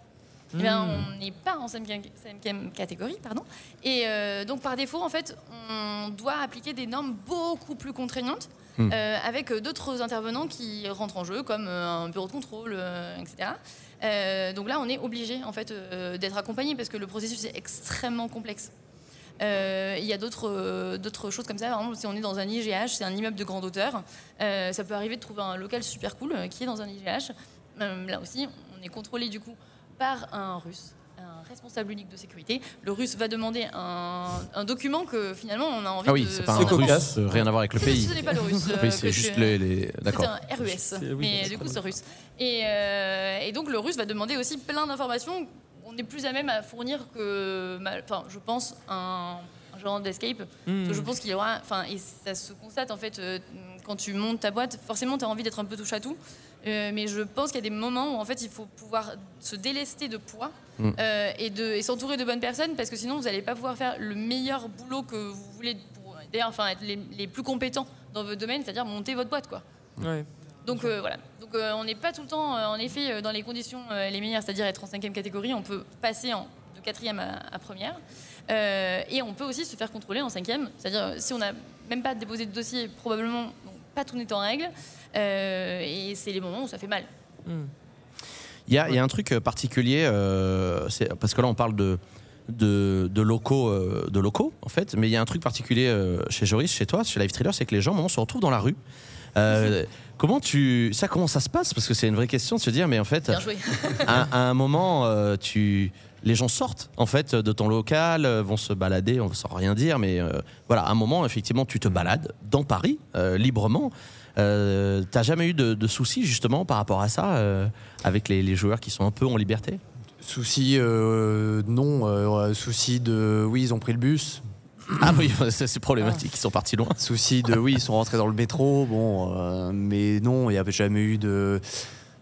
Eh bien, Hmm. on n'est pas en cinquième, cinquième catégorie, pardon. Et euh, donc, par défaut, en fait, on doit appliquer des normes beaucoup plus contraignantes, Hmm. euh, avec euh, d'autres intervenants qui rentrent en jeu, comme euh, un bureau de contrôle, etc. Donc là, on est obligé, en fait, d'être accompagné parce que le processus est extrêmement complexe. Il y a d'autres choses comme ça. Par exemple, si on est dans un IGH, c'est un immeuble de grande hauteur, ça peut arriver de trouver un local super cool qui est dans un IGH. Là aussi, on est contrôlé du coup par un russe, un responsable unique de sécurité. Le russe va demander un, un document que finalement on a envie ah oui de. c'est pas un russe euh, rien à voir avec le Ce pays n'est pas le russe. euh, oui c'est juste tu- les, les- d'accord c'est un RUS, oui, mais du coup c'est russe. Et, euh, et donc le russe va demander aussi plein d'informations. On est plus à même à fournir que, enfin, je pense, un, un genre d'escape. Que Je pense qu'il y aura, enfin, et ça se constate en fait euh, quand tu montes ta boîte. Forcément, tu as envie d'être un peu touche à tout, Euh, mais je pense qu'il y a des moments où en fait il faut pouvoir se délester de poids Mm. euh, et de et s'entourer de bonnes personnes parce que sinon vous n'allez pas pouvoir faire le meilleur boulot que vous voulez. Pour, d'ailleurs, enfin, être les, les plus compétents dans votre domaine, c'est-à-dire monter votre boîte, quoi. Ouais. Donc euh, voilà. Donc euh, on n'est pas tout le temps, euh, en effet, euh, dans les conditions euh, les meilleures, c'est-à-dire être en cinquième catégorie. On peut passer en, de quatrième à, à première. Euh, et on peut aussi se faire contrôler en cinquième. C'est-à-dire si on n'a même pas déposé de dossier, probablement pas tout n'est en règle. Euh, et c'est les moments où ça fait mal. Il y a, il y a un truc euh, particulier, euh, parce que là on parle de, de, de locaux, euh, de locaux en fait, mais il y a un truc particulier euh, chez Joris, chez toi, chez Live Thriller, c'est que les gens moment se retrouvent dans la rue. Comment tu ça comment ça se passe? Parce que c'est une vraie question de se dire mais en fait à, à un moment euh, tu les gens sortent en fait de ton local euh, vont se balader on sans rien dire mais euh, voilà à un moment effectivement tu te balades dans Paris euh, librement euh, t'as jamais eu de, de soucis justement par rapport à ça euh, avec les, les joueurs qui sont un peu en liberté? Souci, euh, non. euh, souci de, oui, ils ont pris le bus. Ah oui c'est c'est problématique ils sont partis loin Souci de, oui, ils sont rentrés dans le métro. Bon, euh, mais non, il n'y avait jamais eu de.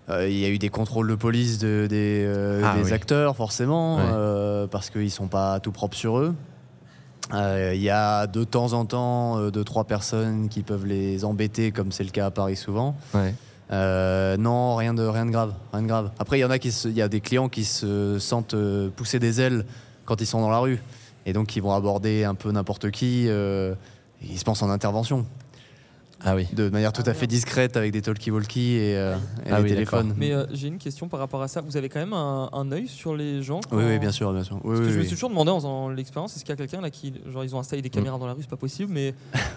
euh, Il y a eu des contrôles de police de- des, euh, Ah des oui. acteurs, forcément, Ouais. euh, parce qu'ils sont pas tout propres sur eux. Euh, Il y a de temps en temps euh, deux, trois personnes qui peuvent les embêter, comme c'est le cas à Paris souvent. ouais. Euh, non, rien de, rien de grave, rien de grave. Après, il y en a qui, se- il y a des clients qui se sentent pousser des ailes quand ils sont dans la rue, et donc ils vont aborder un peu n'importe qui. euh, et ils se pensent en intervention, ah oui de manière tout Ah, à fait merde. discrète avec des talkie-walkie et, euh, et Ah des oui, téléphones. Mais euh, j'ai une question par rapport à ça. Vous avez quand même un, un œil sur les gens oui, quand- oui, bien sûr, bien sûr. Oui, Parce que oui, je me suis toujours demandé en faisant l'expérience, est-ce qu'il y a quelqu'un là qui, genre, ils ont installé des caméras dans la rue, c'est pas possible, mais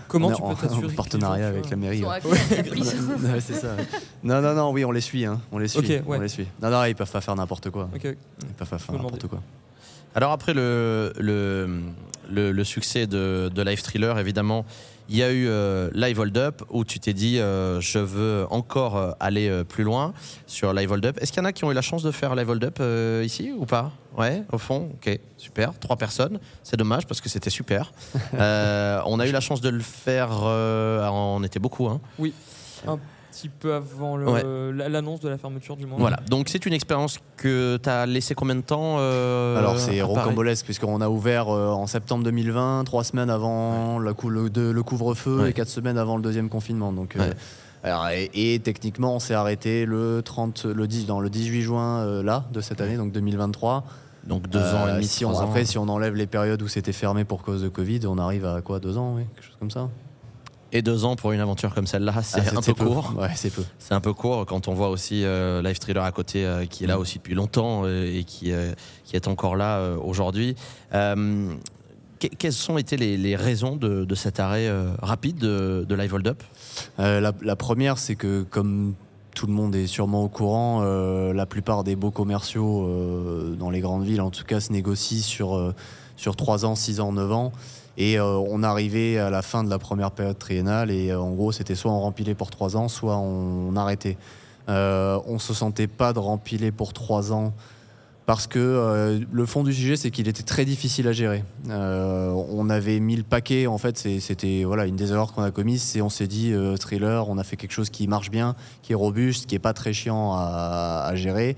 comment tu peux t'assurer en partenariat gens, avec la mairie. Ouais. c'est ça. Non, non, non, oui, on les suit, hein. On les suit. Ouais. On les suit. Non, non, ils peuvent pas faire n'importe quoi. Ok. Ils peuvent pas faire n'importe quoi. Alors après le, le, le, le succès de, de Live Thriller, évidemment, il y a eu euh, Live Hold Up où tu t'es dit euh, je veux encore euh, aller euh, plus loin sur Live Hold Up. Est-ce qu'il y en a qui ont eu la chance de faire Live Hold Up ici ou pas? Ouais, au fond, ok, super. Trois personnes, c'est dommage parce que c'était super. On a eu la chance de le faire, on était beaucoup, hein. Un petit peu avant le- Ouais. la- l'annonce de la fermeture du monde. Voilà, donc c'est une expérience que tu as laissé combien de temps euh, Alors c'est rocambolesque puisqu'on a ouvert euh, en septembre 2020, trois semaines avant cou- le, de- le couvre-feu Ouais. et quatre semaines avant le deuxième confinement. Donc, euh, Ouais. alors, et, et techniquement on s'est arrêté le 30, le 10, dans le 18 juin euh, là de cette année, donc 2023. Donc deux ans et demi, si on- ans. Après, si on enlève les périodes où c'était fermé pour cause de Covid, on arrive à quoi Deux ans, oui, quelque chose comme ça. Et deux ans pour une aventure comme celle-là, c'est Ah, un peu court. Ouais, c'est peu. C'est un peu court quand on voit aussi euh, Live Thriller à côté euh, qui est là aussi depuis longtemps euh, et qui, euh, qui est encore là aujourd'hui. Que- quelles ont été les, les raisons de, de cet arrêt rapide de, de Live Hold Up? La, la première, c'est que comme tout le monde est sûrement au courant, la plupart des beaux commerciaux dans les grandes villes, en tout cas, se négocient sur, sur 3 ans, 6 ans, 9 ans. Et euh, on arrivait à la fin de la première période triennale et euh, en gros, c'était soit on rempilait pour 3 ans, soit on, arrêtait. Euh, on se sentait pas de rempiler pour 3 ans parce que le fond du sujet, c'est qu'il était très difficile à gérer. On avait mis le paquet, en fait, c'était voilà, une des erreurs qu'on a commises, c'est on s'est dit, thriller, on a fait quelque chose qui marche bien, qui est robuste, qui est pas très chiant à gérer.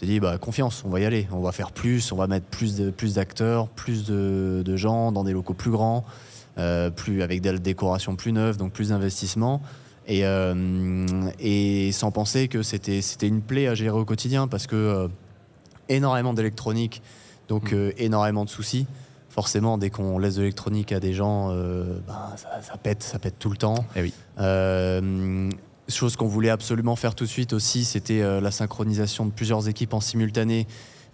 On s'est dit, bah, confiance, on va y aller, on va faire plus, on va mettre plus de- plus d'acteurs, plus de, de gens dans des locaux plus grands, euh, plus avec des décorations plus neuves, donc plus d'investissement. Et, euh, et sans penser que c'était c'était une plaie à gérer au quotidien parce que euh, énormément d'électronique, donc euh, énormément de soucis. Forcément, dès qu'on laisse de l'électronique à des gens, ben, ça, ça pète, ça pète tout le temps. Eh oui. Chose qu'on voulait absolument faire tout de suite aussi, c'était euh, la synchronisation de plusieurs équipes en simultané,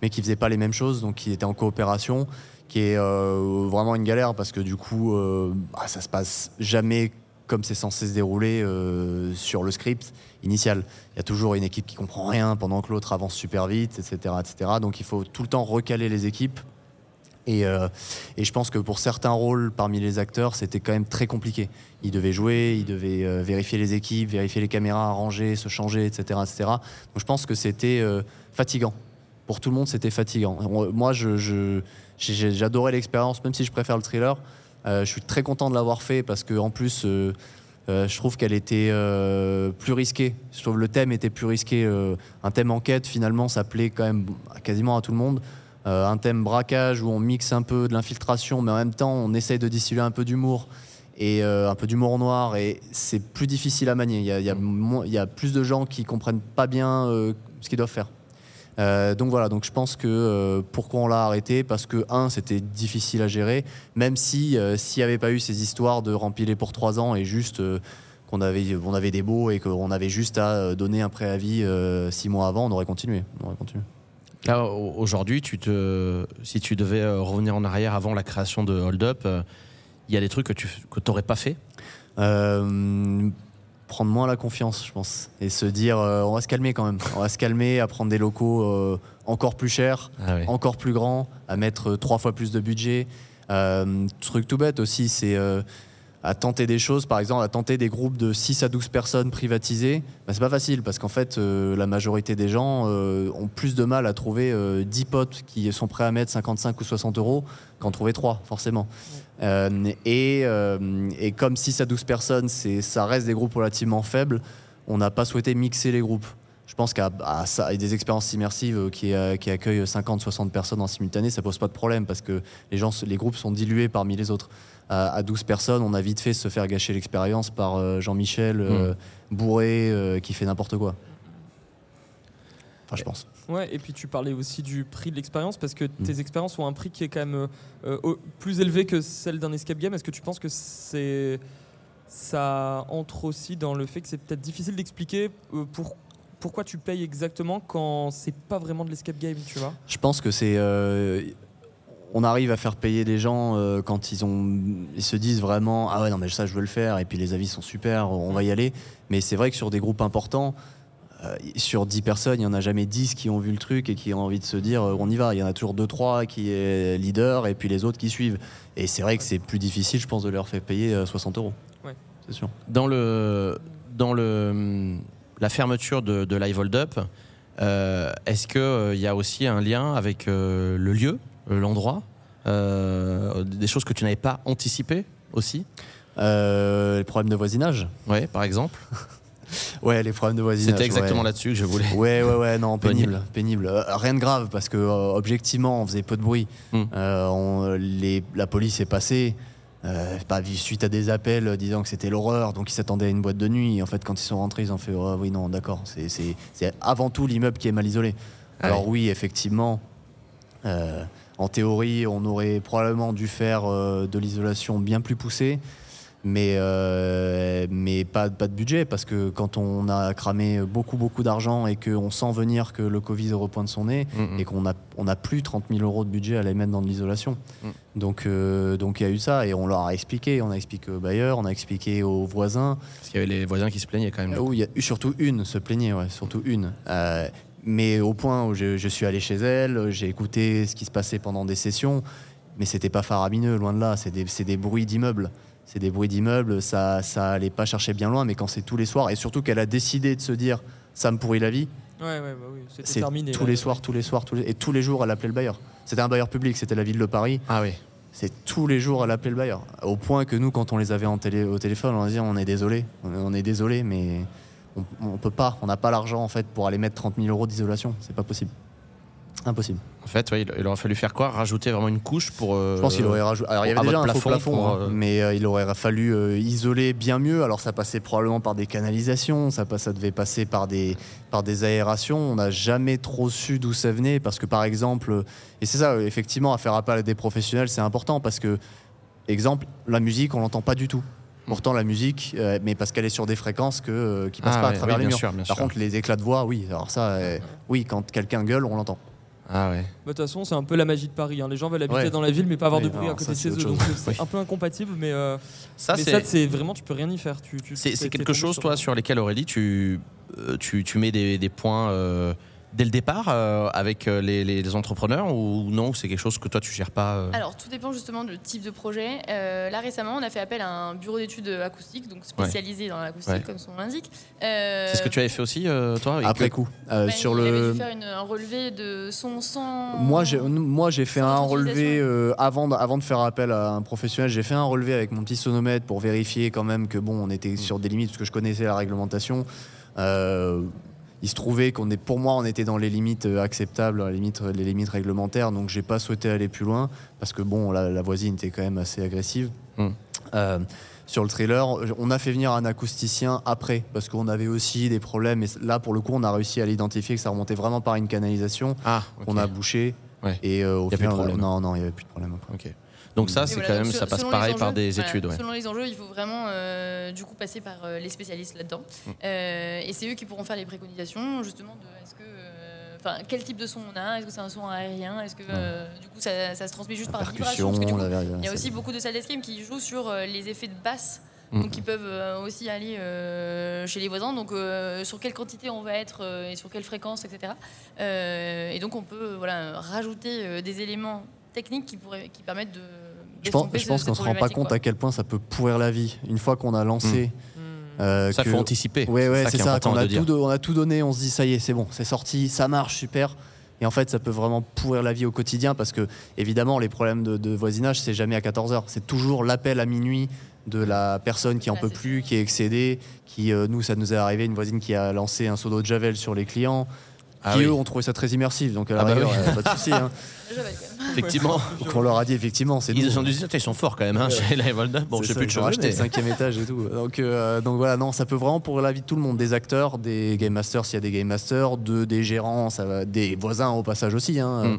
mais qui faisaient pas les mêmes choses, donc qui étaient en coopération, qui est euh, vraiment une galère parce que du coup, euh, bah, ça se passe jamais comme c'est censé se dérouler euh, sur le script initial. Il y a toujours une équipe qui comprend rien pendant que l'autre avance super vite, etc., etc. Donc il faut tout le temps recaler les équipes. Et, euh, et je pense que pour certains rôles parmi les acteurs, c'était quand même très compliqué. Ils devaient jouer, ils devaient euh, vérifier les équipes, vérifier les caméras, ranger, se changer, etc. etc. Donc je pense que c'était euh, fatigant. Pour tout le monde, c'était fatigant. Moi, j'adorais l'expérience, même si je préfère le thriller. Je suis très content de l'avoir fait parce que en plus, je trouve qu'elle était plus risquée. Je trouve le thème était plus risqué. un thème enquête, finalement, ça plaît quand même quasiment à tout le monde. Euh, un thème braquage où on mixe un peu de l'infiltration, mais en même temps, on essaye de distiller un peu d'humour et euh, un peu d'humour noir. Et c'est plus difficile à manier. Il y a, plus de gens qui comprennent pas bien euh, ce qu'ils doivent faire. Donc voilà, donc je pense que pourquoi on l'a arrêté? Parce que un, c'était difficile à gérer, même si s'il n'y avait pas eu ces histoires de rempiler pour trois ans et juste qu'on avait, on avait des beaux et qu'on avait juste à donner un préavis six mois avant. On aurait continué. Aujourd'hui, tu te, si tu devais euh, revenir en arrière avant la création de Hold Up, euh, il y a des trucs que tu que n'aurais pas fait? Euh, prendre moins la confiance, je pense, et se dire euh, on va se calmer quand même. On va se calmer, à prendre des locaux encore plus chers, Ah encore plus grands, à mettre trois fois plus de budget. Truc tout bête aussi, c'est à tenter des choses, par exemple, à tenter des groupes de 6 à 12 personnes privatisées. Bah, c'est pas facile parce qu'en fait, euh, la majorité des gens euh, ont plus de mal à trouver euh, 10 potes qui sont prêts à mettre 55 ou 60 euros qu'en trouver 3, forcément. Euh, et, comme 6 à 12 personnes, ça reste des groupes relativement faibles, on n'a pas souhaité mixer les groupes. Je pense qu'à ça, des expériences immersives qui, accueillent 50-60 personnes en simultané, ça pose pas de problème parce que les, gens, les groupes sont dilués parmi les autres. À, à 12 personnes, on a vite fait se faire gâcher l'expérience par euh, Jean-Michel euh, bourré euh, qui fait n'importe quoi. Enfin, je pense. Ouais, et puis tu parlais aussi du prix de l'expérience parce que Mm. tes expériences ont un prix qui est quand même euh, plus élevé que celle d'un escape game. Est-ce que tu penses que c'est ça entre aussi dans le fait que c'est peut-être difficile d'expliquer euh, pour- pourquoi tu payes exactement quand c'est pas vraiment de l'escape game, tu vois? Je pense que c'est. euh, on arrive à faire payer les gens euh, quand ils, ont, ils se disent vraiment Ah ouais, non, mais ça, je veux le faire, et puis les avis sont super, on va y aller. Mais c'est vrai que sur des groupes importants, euh, sur 10 personnes, il n'y en a jamais 10 qui ont vu le truc et qui ont envie de se dire euh, on y va. Il y en a toujours 2-3 qui est leader et puis les autres qui suivent. Et c'est vrai que c'est plus difficile, je pense, de leur faire payer euh, 60 euros. Ouais. C'est sûr. Dans, le, dans le, la fermeture de, de Live Hold Up, euh, est-ce qu'il y a aussi un lien avec euh, le lieu, l'endroit euh, Des choses que tu n'avais pas anticipées aussi Euh, les problèmes de voisinage Ouais, par exemple. Ouais, les problèmes de voisinage. C'était exactement ouais. là-dessus que je voulais. Ouais, ouais, ouais, non, pénible, pénible. Euh, rien de grave parce que euh, objectivement, on faisait peu de bruit. Hmm. Euh, on- les- la police est passée. bah, suite à des appels disant que c'était l'horreur, donc ils s'attendaient à une boîte de nuit. Et en fait, quand ils sont rentrés, ils ont fait oh, oui, non, d'accord. C'est- avant tout l'immeuble qui est mal isolé. Ah Alors, oui, effectivement, en théorie, on aurait probablement dû faire euh, de l'isolation bien plus poussée. Mais, euh, mais pas, pas de budget, parce que quand on a cramé beaucoup, beaucoup d'argent et qu'on sent venir que le Covid repointe son nez, Mm, mm. et qu'on n'a on a plus 30 000 euros de budget à les mettre dans de l'isolation. Mm. Donc euh, donc il y a eu ça, et on leur a expliqué. On a expliqué aux bailleurs, on a expliqué aux voisins. Parce qu'il y avait les voisins qui se plaignaient quand même. Oui, surtout une se plaignait, ouais, surtout une. Mais au point où je, je suis allé chez elle, j'ai écouté ce qui se passait pendant des sessions, mais c'était pas faramineux, loin de là. C'est des, bruits d'immeubles. C'est des bruits d'immeubles, ça, ça allait pas chercher bien loin, mais quand c'est tous les soirs, et surtout qu'elle a décidé de se dire ça me pourrit la vie, Ouais, ouais, bah oui, c'est terminé. tous là. les soirs, tous les soirs, tous les- et tous les jours, elle appelait le bailleur. C'était un bailleur public, c'était la ville de Paris. Ah oui. C'est tous les jours, elle appelait le bailleur. Au point que nous, quand on les avait en télé, au téléphone, on disait on est désolé, on est, on est désolé, mais on, on peut pas, on n'a pas l'argent en fait pour aller mettre 30 000 euros d'isolation. C'est pas possible. Impossible. En fait, ouais, il, aurait fallu faire quoi? Rajouter vraiment une couche pour. euh, Je pense qu'il aurait rajouté. Alors il y à avait déjà un faux plafond pour, hein, euh, mais euh, il aurait fallu isoler bien mieux. Alors ça passait probablement par des canalisations, ça, ça devait passer par des, par des aérations. On n'a jamais trop su d'où ça venait parce que par exemple, et c'est ça, effectivement, à faire appel à des professionnels, c'est important parce que, exemple, la musique, on l'entend pas du tout. Pourtant la musique, euh, mais parce qu'elle est sur des fréquences que, euh, qui passent Ah pas ouais, à travers oui, les bien murs. sûr, bien Par sûr. contre, les éclats de voix, oui. Alors ça, euh, oui, quand quelqu'un gueule, on l'entend. Ah ouais. Bah, De toute façon, c'est un peu la magie de Paris. hein. Les gens veulent habiter Ouais. dans la ville, mais pas avoir Oui, de bruit à côté de chez eux. Donc chose. c'est Oui. un peu incompatible, mais, euh, Ça, mais c'est. ça, c'est vraiment, tu peux rien y faire. Tu, tu- C'est quelque chose, sur- toi, sur lesquels, Aurélie, tu, euh, tu, tu mets des, des points euh, dès le départ euh, avec euh, les, les- les entrepreneurs ou non C'est quelque chose que toi, tu gères pas euh Alors, tout dépend justement du type de projet. Euh, là, récemment, on a fait appel à un bureau d'études acoustiques, donc spécialisé dans l'acoustique, Ouais. comme son nom l'indique. Euh, C'est ce que tu avais fait aussi, euh, toi Après coup, euh, bah, sur le. dû faire une- un relevé de son sans. Moi, j'ai, moi, j'ai fait un relevé euh, avant, de, avant de faire appel à un professionnel. J'ai fait un relevé avec mon petit sonomètre pour vérifier quand même que bon, on était sur des limites parce que je connaissais la réglementation. Euh, il se trouvait qu'on est, pour moi, on était dans les limites euh, acceptables, les limites, les limites réglementaires. Donc, j'ai pas souhaité aller plus loin parce que bon, la, la voisine était quand même assez agressive. Hmm. Euh, sur le trailer, on a fait venir un acousticien après parce qu'on avait aussi des problèmes. Et là, pour le coup, on a réussi à l'identifier que ça remontait vraiment par une canalisation Ah, ok. qu'on a bouché. Ouais. Et euh, au Y final, non, non, il n'y avait plus de problème après. Donc ça, c'est voilà, quand même, ça passe pareil par des voilà, études, ouais. Selon les enjeux, il faut vraiment euh, du coup passer par euh, les spécialistes là-dedans. Mm. Euh, et c'est eux qui pourront faire les préconisations justement de est-ce que, enfin, quel type de son on a Est-ce que c'est un son aérien Est-ce que euh, du coup ça, ça se transmet juste par vibration Parce que, du coup, la- la- il y a aussi beaucoup de salles d'escrime qui jouent sur euh, les effets de basse. Mm. Donc, ils peuvent euh, aussi aller chez les voisins. Donc, sur quelle quantité on va être et sur quelle fréquence, etc. Et donc, on peut voilà, rajouter des éléments techniques qui, pourraient, qui permettent de. Je pense, je qu'on se rend pas compte quoi. à quel point ça peut pourrir la vie. Une fois qu'on a lancé. Euh, Ça, que- faut anticiper. Ouais, ouais, qui c'est est ça. a, tout, on a tout donné, on se dit ça y est, c'est bon, c'est sorti, ça marche, super. Et en fait, ça peut vraiment pourrir la vie au quotidien parce que, évidemment, les problèmes de, de voisinage, c'est jamais à 14h. C'est toujours l'appel à minuit de la personne qui en Ah, peut plus, qui est excédée. Qui, euh, nous, ça nous est arrivé, une voisine qui a lancé un seau d'eau de Javel sur les clients. Ah qui oui. eux ont trouvé ça très immersif, donc à la Ah bah rigueur, oui. euh, pas de souci. hein. Effectivement. Donc on leur a dit effectivement, c'est Ils dit, Tiens, ils sont forts quand même, hein, chez la Volda. Bon, j'ai plus de ils ont choses. acheté mais- le cinquième étage et tout. Donc, euh, donc voilà, non, ça peut vraiment pour la vie de tout le monde, des acteurs, des game masters s'il y a des game masters, de, des gérants, ça va, des voisins au passage aussi, hein, Mm.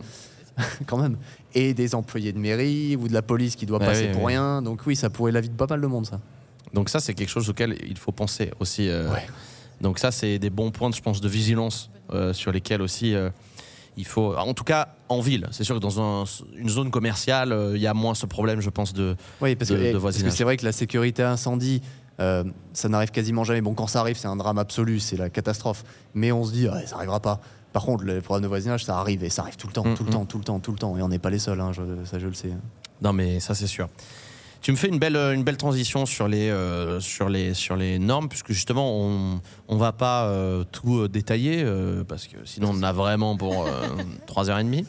quand même, et des employés de mairie ou de la police qui doit passer oui, pour rien. Donc oui, ça pourrait la vie de pas mal de monde, ça. Donc ça, c'est quelque chose auquel il faut penser aussi. euh. Ouais. Donc ça, c'est des bons points, je pense, de vigilance euh, sur lesquels aussi euh, il faut, en tout cas en ville. C'est sûr que dans un- une zone commerciale, euh, il y a moins ce problème, je pense, de. Oui, parce de- que, de eh, parce que voisinage. c'est vrai que la sécurité incendie, euh, ça n'arrive quasiment jamais. Bon, quand ça arrive, c'est un drame absolu, c'est la catastrophe. Mais on se dit, ça arrivera pas. Par contre, les problèmes de voisinage, ça arrive et ça arrive tout le temps, Mm, tout le mm. temps, tout le temps, tout le temps. Et on n'est pas les seuls, hein, je- ça je le sais. Non, mais ça, c'est sûr. Tu me fais une belle, une belle transition sur les, euh, sur les, sur les normes, puisque justement, on ne va pas euh, tout euh, détailler, euh, parce que sinon, on en a vraiment pour euh, trois heures et demie.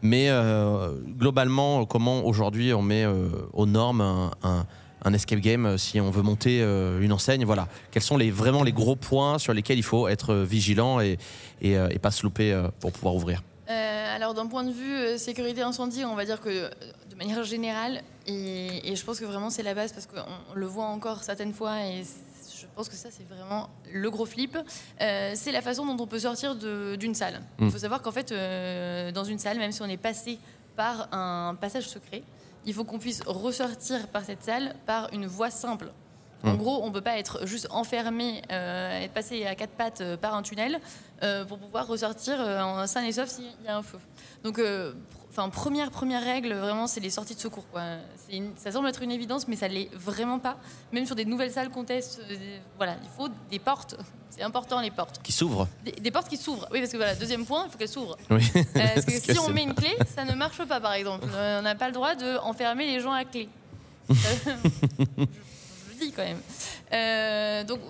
Mais euh, globalement, comment aujourd'hui on met euh, aux normes un, un- un escape game euh, si on veut monter euh, une enseigne? Voilà. Quels sont les, vraiment les gros points sur lesquels il faut être euh, vigilant et, et, euh, et pas se louper euh, pour pouvoir ouvrir? Euh, alors d'un point de vue euh, sécurité incendie, on va dire que euh, de manière générale, et, et je pense que vraiment c'est la base parce qu'on on le voit encore certaines fois et je pense que ça c'est vraiment le gros flip, c'est la façon dont on peut sortir d'une salle. Il Mm. faut savoir qu'en fait dans une salle, même si on est passé par un passage secret, il faut qu'on puisse ressortir par cette salle par une voie simple. En Mm. gros, on ne peut pas être juste enfermé, euh, être passé à quatre pattes euh, par un tunnel euh, pour pouvoir ressortir en sain et sauf s'il y a un feu. Donc, pr- enfin, première première règle, vraiment, c'est les sorties de secours. Quoi. C'est une- ça semble être une évidence, mais ça l'est vraiment pas. Même sur des nouvelles salles qu'on teste, voilà, il faut des portes. C'est important les portes. Qui s'ouvre Des, des portes qui s'ouvrent. Oui, parce que voilà, deuxième point, il faut qu'elles s'ouvrent. Oui. Parce que si on met une clé, ça ne marche pas, par exemple. On n'a pas le droit d'enfermer les gens à clé. Quand même. Euh, donc,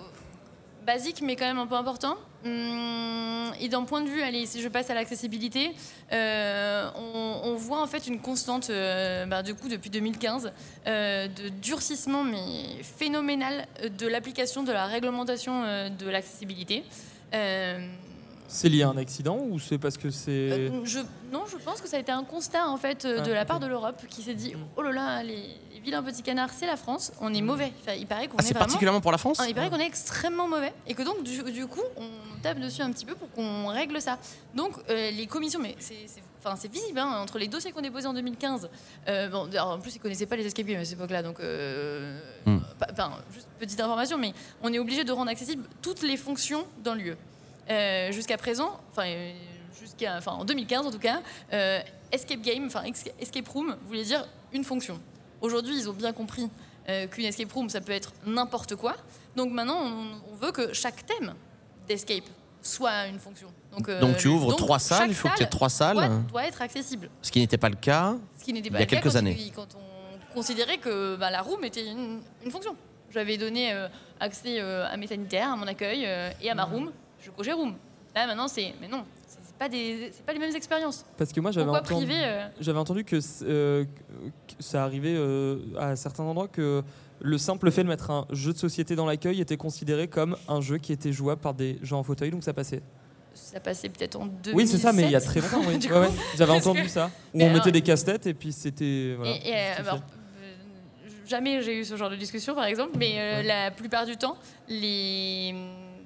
basique, mais quand même un peu important. Hum, et d'un point de vue, allez, si je passe à l'accessibilité, euh, on, voit en fait une constante, euh, bah, du coup, depuis 2015, euh, de durcissement, mais phénoménal, de l'application de la réglementation de l'accessibilité. C'est lié à un accident ou c'est parce que c'est. euh, je, non, je pense que ça a été un constat en fait euh, de Ah, la ok. part de l'Europe qui s'est dit Mm. oh là là les, les vilains petits canards c'est la France on est mauvais Enfin, il paraît qu'on Ah, est c'est vraiment particulièrement pour la France ah, il paraît qu'on est extrêmement mauvais et que donc du, du coup on tape dessus un petit peu pour qu'on règle ça donc euh, les commissions mais c'est c'est- Enfin, c'est visible hein, entre les dossiers qu'on déposait en 2015. euh, bon, alors, en plus, ils connaissaient pas les escape games à cette époque-là, donc euh, Mm. pas- enfin, juste petite information, mais on est obligé de rendre accessibles toutes les fonctions d'un lieu. Euh, jusqu'à présent, enfin, jusqu'à, enfin, en 2015 en tout cas, euh, escape game, enfin escape room voulait dire une fonction. Aujourd'hui, ils ont bien compris euh, qu'une escape room, ça peut être n'importe quoi. Donc maintenant, on, on veut que chaque thème d'escape soit une fonction. Donc, euh, Donc tu ouvres donc, trois salles, il faut qu'il y ait trois salles, Doit, doit être accessible. ce qui n'était pas le cas. Ce qui n'était Il pas y a quelques quand, années. quand on considérait que bah, la room était une, une fonction. J'avais donné euh, accès euh, à mes sanitaires, à mon accueil et à Mmh. ma room. Je cochais room. Là maintenant c'est, mais non, c'est pas des, pas les mêmes expériences. Parce que moi j'avais entendu. euh, J'avais entendu que, euh, que ça arrivait euh, à certains endroits que le simple fait de mettre un jeu de société dans l'accueil était considéré comme un jeu qui était jouable par des gens en fauteuil, donc ça passait. Ça passait peut-être en 2007. Oui, c'est ça, mais il y a très longtemps. oui. Ouais, ouais. J'avais entendu que- ça. Où Mais on alors- mettait des casse-têtes et puis c'était. Voilà, Et- et, justifié. alors, jamais j'ai eu ce genre de discussion, par exemple, mais la plupart du temps, les,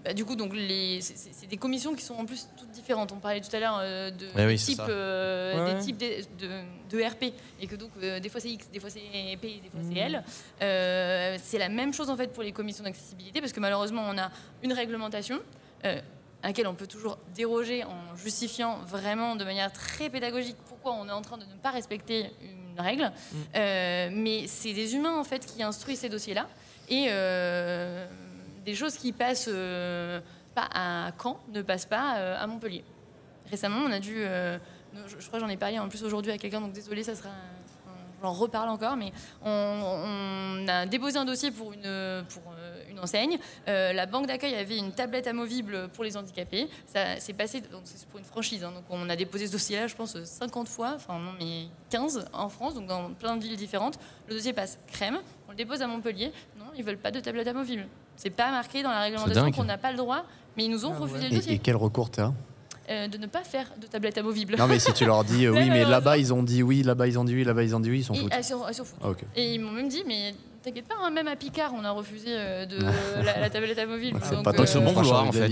bah, du coup, donc les, c'est- des commissions qui sont en plus toutes différentes. On parlait tout à l'heure euh, de Ouais, oui, des types, ça. euh, Ouais, des ouais. types de, de- de RP, et que donc euh, des fois c'est X, des fois c'est P, des fois c'est Mhm. L. Euh, c'est la même chose en fait pour les commissions d'accessibilité, parce que malheureusement on a une réglementation. euh, à laquelle on peut toujours déroger en justifiant vraiment de manière très pédagogique pourquoi on est en train de ne pas respecter une règle. Euh, mais c'est des humains en fait qui instruisent ces dossiers-là et euh, des choses qui passent euh, pas à Caen ne passent pas euh, à Montpellier. Récemment, on a dû, euh, je, crois que j'en ai parlé en plus aujourd'hui à quelqu'un, donc désolé, ça sera, j'en reparle encore, mais on, a déposé un dossier pour une, pour une enseigne. La banque d'accueil avait une tablette amovible pour les handicapés. Ça s'est passé, donc c'est pour une franchise. hein. donc on a déposé ce dossier-là, je pense, 50 fois, enfin non, mais 15 en France, donc dans plein de villes différentes. Le dossier passe crème. On le dépose à Montpellier. Non, ils veulent pas de tablette amovible. C'est pas marqué dans la réglementation qu'on n'a pas le droit, mais ils nous ont Ah refusé ouais. le Et, dossier et quel recours t'as euh, de ne pas faire de tablette amovible. Non, mais si tu leur dis euh, oui, Mais là-bas ils ont dit oui, là-bas ils ont dit oui, là-bas ils ont dit oui, ils s'en Et foutent. elles s'en foutent. Ah. Et ils m'ont même dit, mais t'inquiète pas, hein, même à Picard, on a refusé euh, de la, la tablette amovible. Ouais, c'est pas euh, au bon vouloir en fait.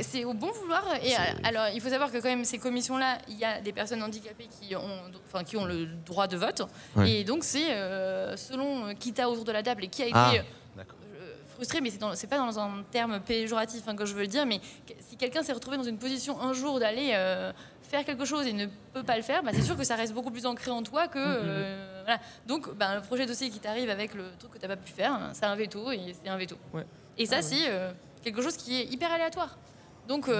C'est au bon vouloir. Et alors, il faut savoir que quand même ces commissions-là, il y a des personnes handicapées qui ont, enfin, qui ont le droit de vote. Et donc c'est euh, selon qui t'a autour de la table et qui a été Ah, frustré, mais c'est pas dans un terme péjoratif hein, que je veux le dire, mais si quelqu'un s'est retrouvé dans une position un jour d'aller euh, faire quelque chose et ne peut pas le faire, bah, c'est sûr que ça reste beaucoup plus ancré en toi que. euh, voilà. Donc, bah, le projet de dossier qui t'arrive avec le truc que t'as pas pu faire, hein, c'est un veto et c'est un veto. Ouais. Et ça, Ah c'est euh, quelque chose qui est hyper aléatoire. Donc,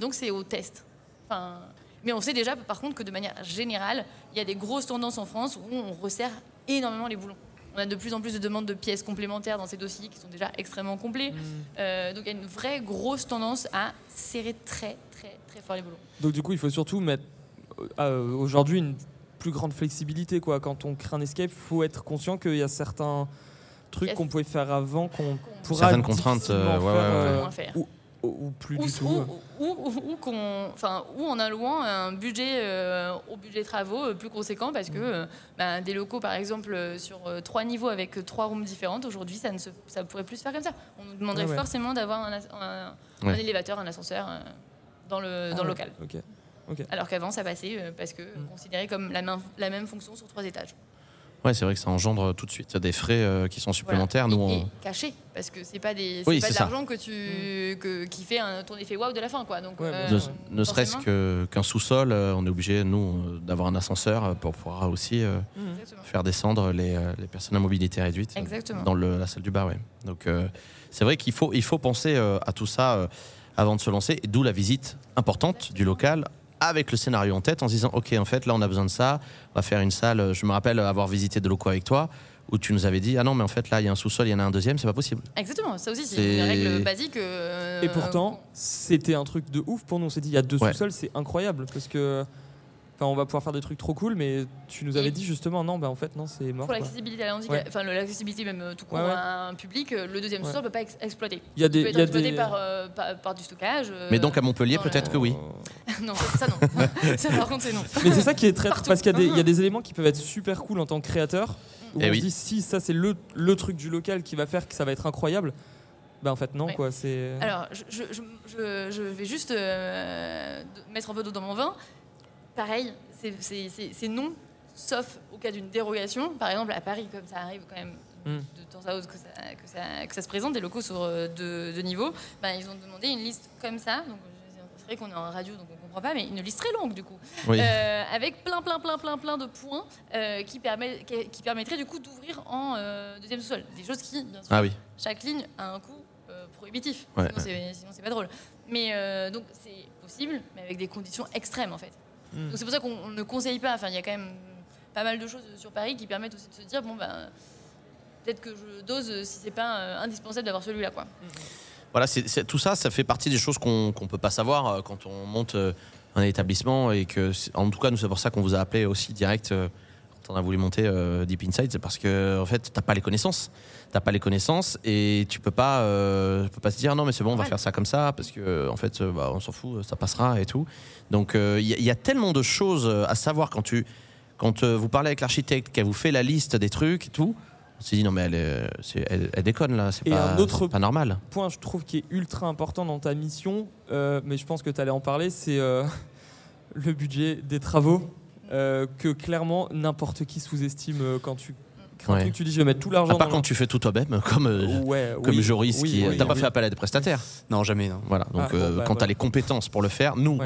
donc c'est au test. Enfin, mais on sait déjà, par contre, que de manière générale, il y a des grosses tendances en France où on resserre énormément les boulons. On a de plus en plus de demandes de pièces complémentaires dans ces dossiers qui sont déjà extrêmement complets. Euh, donc il y a une vraie grosse tendance à serrer très, très, très fort les boulons. Donc du coup, il faut surtout mettre euh, aujourd'hui une plus grande flexibilité. Quoi. Quand on crée un escape, il faut être conscient qu'il y a certains trucs qu'on pouvait faire avant qu'on pourra Certaines contraintes, difficilement euh, ouais, faire, ouais, euh, faire. ou, ou- plus Ou, du tout. ou- ou- ou- qu'on- enfin, ou en allouant un budget euh, au budget travaux euh, plus conséquent parce que Mm. euh, ben, des locaux par exemple euh, sur euh, trois niveaux avec euh, trois rooms différentes aujourd'hui ça ne se, ça pourrait plus se faire comme ça on nous demanderait ouais. forcément d'avoir un, un- élévateur un ascenseur euh, dans le, Ah dans le local alors qu'avant ça passait euh, parce que Mm. considéré comme la, main- la même fonction sur trois étages Ouais, c'est vrai que ça engendre tout de suite des frais euh, qui sont supplémentaires. Nous, et, on- et caché parce que c'est pas des Oui, c'est pas de l'argent que tu que, qui fait un, ton effet waouh de la fin quoi donc Ouais, euh, ne, serait-ce que- qu'un sous-sol, euh, on est obligé, nous, d'avoir un ascenseur pour pouvoir aussi euh. Exactement. faire descendre les, les personnes à mobilité réduite Exactement. dans le- la salle du bar. Ouais. Donc, euh, c'est vrai qu'il faut, il faut penser euh, à tout ça euh, avant de se lancer, d'où la visite importante du local avec le scénario en tête en se disant ok en fait là on a besoin de ça on va faire une salle je me rappelle avoir visité des locaux avec toi où tu nous avais dit ah non mais en fait là il y a un sous-sol il y en a un deuxième c'est pas possible Exactement, ça aussi, c'est C'est- une règle basique. euh, Et pourtant, c'était un truc de ouf pour nous. On s'est dit, il y a deux Ouais. sous-sols, c'est incroyable parce que. Enfin, on va pouvoir faire des trucs trop cool, mais tu nous avais Et- dit justement, non, bah en fait, non, c'est mort. pour l'accessibilité à Ouais. enfin l'accessibilité même euh, tout court Ouais, ouais. à un public, euh, le deuxième Ouais. sous-sol ne peut pas ex- exploiter. Il y a Il des. peut il être y a exploité des- par, euh, par, par du stockage. euh, mais donc à Montpellier peut-être la- que oui non, ça non. ça par contre c'est non. Mais c'est ça qui est très. Partout. parce qu'il y, a des- il y a des éléments qui peuvent être super cool en tant que créateur. Où Eh on oui. se dit, si ça c'est le, le truc du local qui va faire que ça va être incroyable, bah en fait, non, Ouais. quoi. C'est. Alors je, je, je, vais juste euh, mettre un peu d'eau dans mon vin. Pareil, c'est- non, sauf au cas d'une dérogation. Par exemple à Paris, comme ça arrive quand même Mm. de temps à autre que ça, que ça, que ça se présente, des locaux sur euh, deux, deux niveaux, ben, ils ont demandé une liste comme ça. Donc, c'est vrai qu'on est en radio, donc on comprend pas, mais une liste très longue du coup, oui Euh, avec plein, plein, plein, plein, plein de points euh, qui, permet, qui, qui permettraient du coup d'ouvrir en euh, deuxième sous-sol. Des choses qui, bien sûr, ah oui chaque ligne a un coût prohibitif. Ouais, sinon, c'est- pas drôle. Mais donc, c'est possible, mais avec des conditions extrêmes en fait. Mm. Donc, c'est pour ça qu'on on ne conseille pas. Enfin, il y a quand même pas mal de choses sur Paris qui permettent aussi de se dire bon, ben, peut-être que je dose si c'est pas euh, indispensable d'avoir celui-là, quoi. Voilà, c'est c'est- tout ça, ça fait partie des choses qu'on qu'on peut pas savoir euh, quand on monte euh, un établissement et que, en tout cas, nous c'est pour ça qu'on vous a appelé aussi direct quand on a voulu monter Deep Inside, c'est parce que en fait, t'as pas les connaissances, t'as pas les connaissances et tu peux pas, euh, tu peux pas se dire non mais c'est bon, on va Ouais. faire ça comme ça parce que en fait, euh, bah, on s'en fout, ça passera et tout. Donc euh, il y, a- il y a tellement de choses euh, à savoir quand tu, quand euh, vous parlez avec l'architecte, qu'elle vous fait la liste des trucs et tout. On s'est dit non mais elle, est- elle, elle déconne là, c'est pas, un autre- pas normal. point, je trouve, qui est ultra important dans ta mission, euh, mais je pense que tu allais en parler, c'est euh, le budget des travaux euh, que clairement n'importe qui sous-estime euh, quand tu un Ouais. truc, tu dis je vais mettre tout l'argent À part dans quand tu fais tout toi-même, comme, euh, ouais, comme oui, Joris, oui, qui oui, t'as pas fait appel à des prestataires? Non, jamais, non. Voilà. Donc Ah, bon, euh, bah, quand voilà. t'as les compétences pour le faire, nous,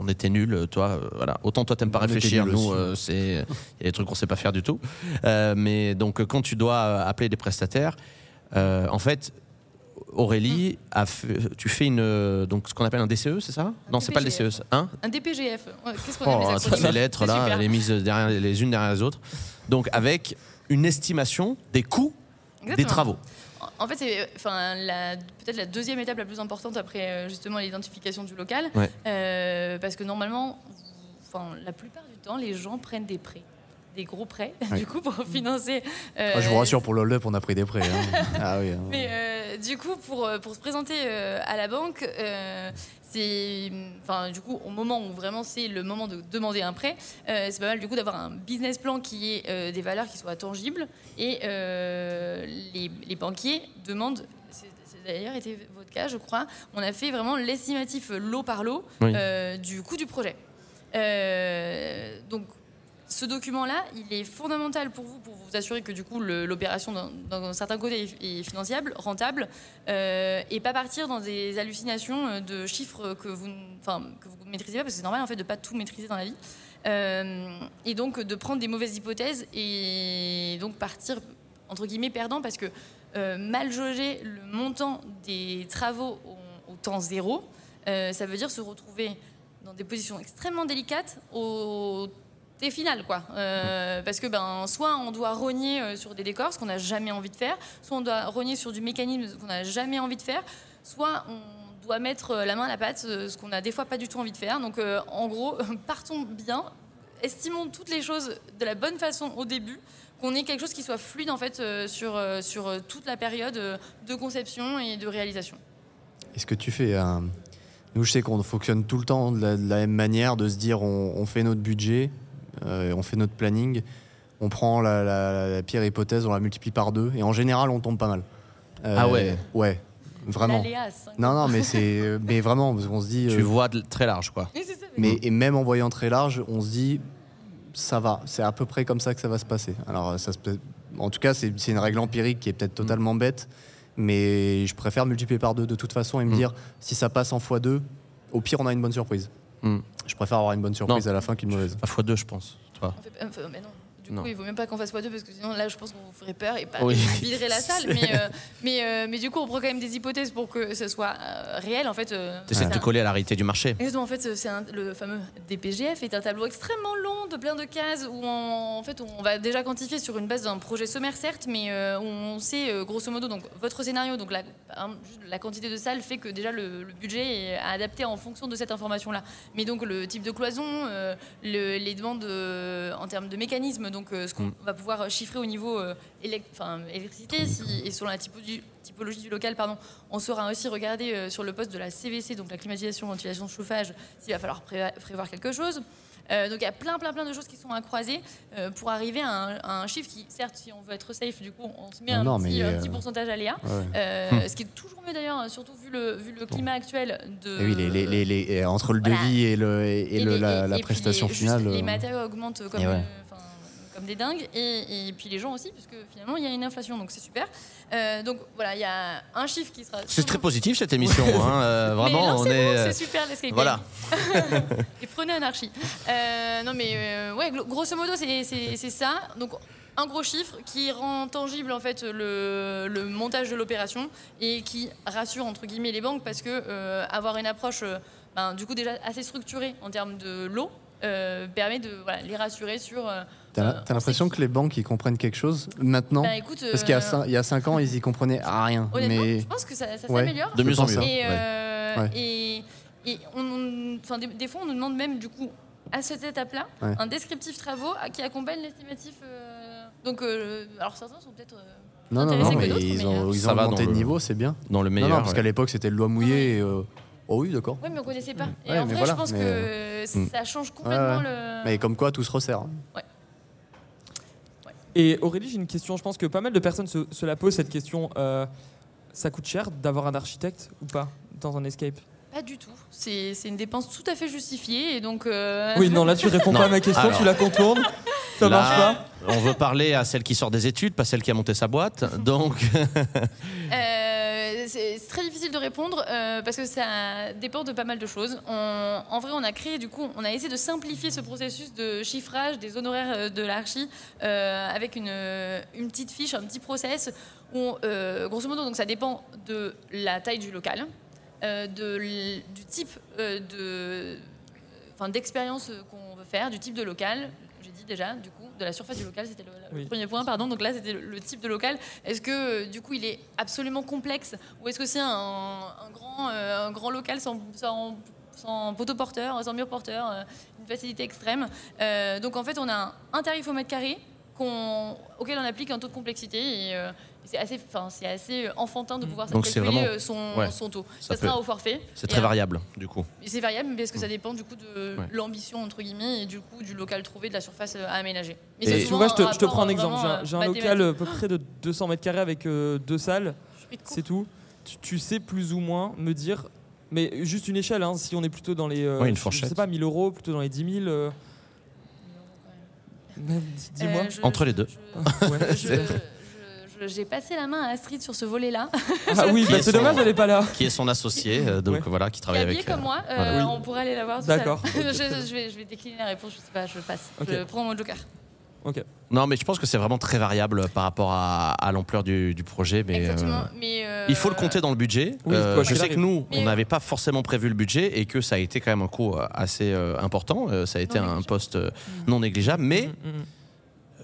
on était nuls. Toi, euh, voilà. Autant toi t'aimes pas On réfléchir, nous, euh, c'est il y a des trucs qu'on sait pas faire du tout. Euh, mais donc quand tu dois appeler des prestataires, euh, en fait. Aurélie, a fait- tu fais une donc ce qu'on appelle un DCE, c'est ça? Non, c'est pas le. DCE, hein? Un DPGF. Qu'est-ce qu'on Oh, les toutes acronymes ces lettres C'est là, super. elle est mise derrière, les unes derrière les autres. Donc avec une estimation des coûts des travaux. En fait, c'est enfin, la- peut-être la deuxième étape la plus importante après euh, justement l'identification du local. Ouais. Euh, parce que normalement, enfin, la plupart du temps, les gens prennent des prêts. Des gros prêts, du coup, pour financer. euh, Ah, je vous rassure, pour le on a pris des prêts. hein. ah oui. hein. Mais euh, du coup, pour, euh, pour se présenter euh, à la banque, euh, c'est, enfin, du coup, au moment où vraiment c'est le moment de demander un prêt, euh, c'est pas mal du coup d'avoir un business plan qui ait euh, des valeurs qui soient tangibles et euh, les, les banquiers demandent. C'est c'est d'ailleurs été votre cas, je crois. On a fait vraiment l'estimatif lot par lot Oui. du coût du projet. Donc ce document-là, il est fondamental pour vous, pour vous assurer que du coup l'opération d'un- certain côté est, finançable, rentable, euh, et pas partir dans des hallucinations euh, de chiffres que vous, ne maîtrisez pas, parce que c'est normal en fait de pas tout maîtriser dans la vie, Euh, et donc de prendre des mauvaises hypothèses et donc partir entre guillemets perdant parce que mal jauger le montant des travaux au, au temps zéro, ça veut dire se retrouver dans des positions extrêmement délicates au T final quoi. Euh, parce que ben soit on doit rogner euh, sur des décors ce qu'on n'a jamais envie de faire soit on doit rogner sur du mécanisme qu'on n'a jamais envie de faire soit on doit mettre euh, la main à la pâte ce qu'on a des fois pas du tout envie de faire. Donc en gros partons bien. Estimons toutes les choses de la bonne façon au début qu'on ait quelque chose qui soit fluide en fait sur, sur toute la période de conception et de réalisation. Est-ce que tu fais. Nous, je sais qu'on fonctionne tout le temps de la, même manière, de se dire on, fait notre budget, on fait notre planning, on prend la, la- la pire hypothèse, on la multiplie par deux, et en général, on tombe pas mal. Euh, Ah ouais. Ouais, vraiment. Cinq Non, non, mais c'est, mais vraiment, parce qu'on se dit. Tu euh, vois de- très large, quoi. Ça. mais et même en voyant très large, on se dit ça va, c'est à peu près comme ça que ça va se passer. Alors ça se en tout cas, c'est une règle empirique qui est peut-être totalement bête, mais je préfère multiplier par deux de toute façon et me Mm. dire si ça passe en x2, au pire on a une bonne surprise. Mm. Je préfère avoir une bonne surprise à la fin qu'une mauvaise. À fois deux, je pense. Toi. On fait- euh, enfin, mais non. Du Non. coup, il vaut même pas qu'on fasse x2 parce que sinon, là, je pense qu'on vous ferait peur et pas Oui. viderait la salle. Mais, euh, mais, euh, mais du coup, on prend quand même des hypothèses pour que ce soit euh, réel. En fait, euh, T'essaies de te coller à la réalité du marché. Exactement, en fait, c'est le fameux DPGF est un tableau extrêmement long de plein de cases où on, en fait on va déjà quantifier sur une base d'un projet sommaire certes, mais on sait grosso modo donc votre scénario donc la, quantité de salles fait que déjà le, le budget est adapté en fonction de cette information là. Mais donc le type de cloison, le- les demandes en termes de mécanismes, donc euh, ce qu'on Mm. va pouvoir chiffrer au niveau euh, électricité si- et selon la typologie, typologie du local, pardon, on saura aussi regarder euh, sur le poste de la CVC, donc la climatisation, ventilation, chauffage, s'il va falloir pré- prévoir quelque chose. Euh, donc il y a plein, plein, plein de choses qui sont à croiser euh, pour arriver à un, à un chiffre qui, certes, si on veut être safe, du coup, on se met Non, un, non, petit, mais, un petit pourcentage aléa. Ouais. Euh, Ce qui est toujours mieux d'ailleurs, surtout vu le, vu le climat actuel de. Et oui, les, les- les- les- et entre le Voilà. devis et, le, et, et Et le- les- la, prestation finale. Les matériaux augmentent comme, ouais. Euh, comme des dingues. Et, et puis les gens aussi, puisque finalement, il y a une inflation, donc c'est super. Euh, donc voilà, il y a un chiffre qui sera. C'est très positif cette émission. hein, euh, vraiment, on est. euh, C'est super l'escape Voilà. Et prenez anarchie. Euh, non mais euh, ouais, grosso modo c'est ça. Donc un gros chiffre qui rend tangible en fait le, le montage de l'opération et qui rassure entre guillemets les banques parce que euh, avoir une approche euh, ben, du coup déjà assez structurée en termes de euh, permet de voilà, les rassurer sur. Euh, T'as euh, l'impression que les banques ils comprennent quelque chose maintenant écoute, Parce qu'il y, a euh, cin- il y a 5 ans, ils y comprenaient à rien. Honnêtement, Mais je pense que ça, ça Ouais. s'améliore. De mieux en mieux. Et, Ouais. euh, Ouais. et, et on, on- enfin, des, des fois, on nous demande même, du coup, à cette étape-là, Ouais. un descriptif travaux qui accompagne l'estimatif. euh, donc, euh, alors certains sont peut-être. euh, non, non, non, mais ils mais, ont, euh, ils ont augmenté de le- niveau, c'est bien. Dans le meilleur. non, parce ouais. qu'à l'époque c'était mouillée. Et, euh, Oh oui, d'accord. Ouais, mais on connaissait pas. Et Ouais, en vrai, voilà, je pense mais, que ça change complètement Ouais, le. Mais comme quoi, tout se resserre. hein. Et Aurélie, j'ai une question. Je pense que pas mal de personnes se, se la posent cette question. Euh, ça coûte cher d'avoir un architecte ou pas dans un escape? Pas du tout. C'est une dépense tout à fait justifiée. Et donc. euh, Oui, non, là tu réponds Non. pas à ma question, Alors. tu la contournes. Ça Là, marche pas? On veut parler à celle qui sort des études, pas celle qui a monté sa boîte. Donc, Euh, c'est très difficile de répondre euh, parce que ça dépend de pas mal de choses. En vrai, on a créé, du coup, on a essayé de simplifier ce processus de chiffrage des honoraires euh, de l'archi euh, avec une, petite fiche, un petit process où, euh, grosso modo, donc ça dépend de la taille du local, du type de, d'expérience qu'on veut faire, du type de local. J'ai dit déjà, du coup, de la surface du local, c'était le, le Oui. premier point, pardon. Donc là, c'était le, le type de local. Est-ce que, euh, du coup, il est absolument complexe ou est-ce que c'est un, un grand, euh, un grand local sans, sans, sans poteau porteur, sans mur porteur, euh, une facilité extrême Euh, Donc en fait, on a un, un tarif au mètre carré auquel on applique un taux de complexité et euh, c'est assez, enfin, c'est assez enfantin de pouvoir Mm. Donc c'est calculer vraiment- euh, son, ouais, son taux. ça Ça, sera peut- au forfait. c'est très variable, du coup. et C'est variable parce que ça dépend du coup de Ouais. l'ambition entre guillemets et du coup du local trouvé, de la surface euh, à aménager. Mais Et tu vois, je te, je te prends un euh, exemple. J'ai un, euh, local à peu près de 200 mètres carrés avec euh, deux salles, c'est tout. Tu, tu sais plus ou moins me dire, mais juste une échelle, hein, si on est plutôt dans les. euh, Ouais, une je- Je fourchette. sais pas, 1000 euros, plutôt dans les 10 000. euh, Dis-moi. Euh, Entre les deux. je- Ouais. je- J'ai passé la main à Astrid sur ce volet-là. Ah oui, bah est c'est dommage, elle est pas là. Qui est son associé, euh, donc Ouais. voilà, qui Qui est travaille habillée avec. comme euh, moi. voilà. Euh, Oui. On pourrait aller la voir. D'accord. je, je vais, je vais décliner la réponse. Je sais pas, je passe. Je prends mon joker. Ok. Non, mais je pense que c'est vraiment très variable par rapport à, à l'ampleur du, du projet. Mais, Exactement. euh, Mais euh, Il faut le compter dans le budget. Oui, Euh, quoi je sais que nous, Mais- on n'avait pas forcément prévu le budget et que ça a été quand même un coût assez euh, important. Euh, ça a été Non un négligeable. poste euh, non négligeable, mais Mm, mm, mm.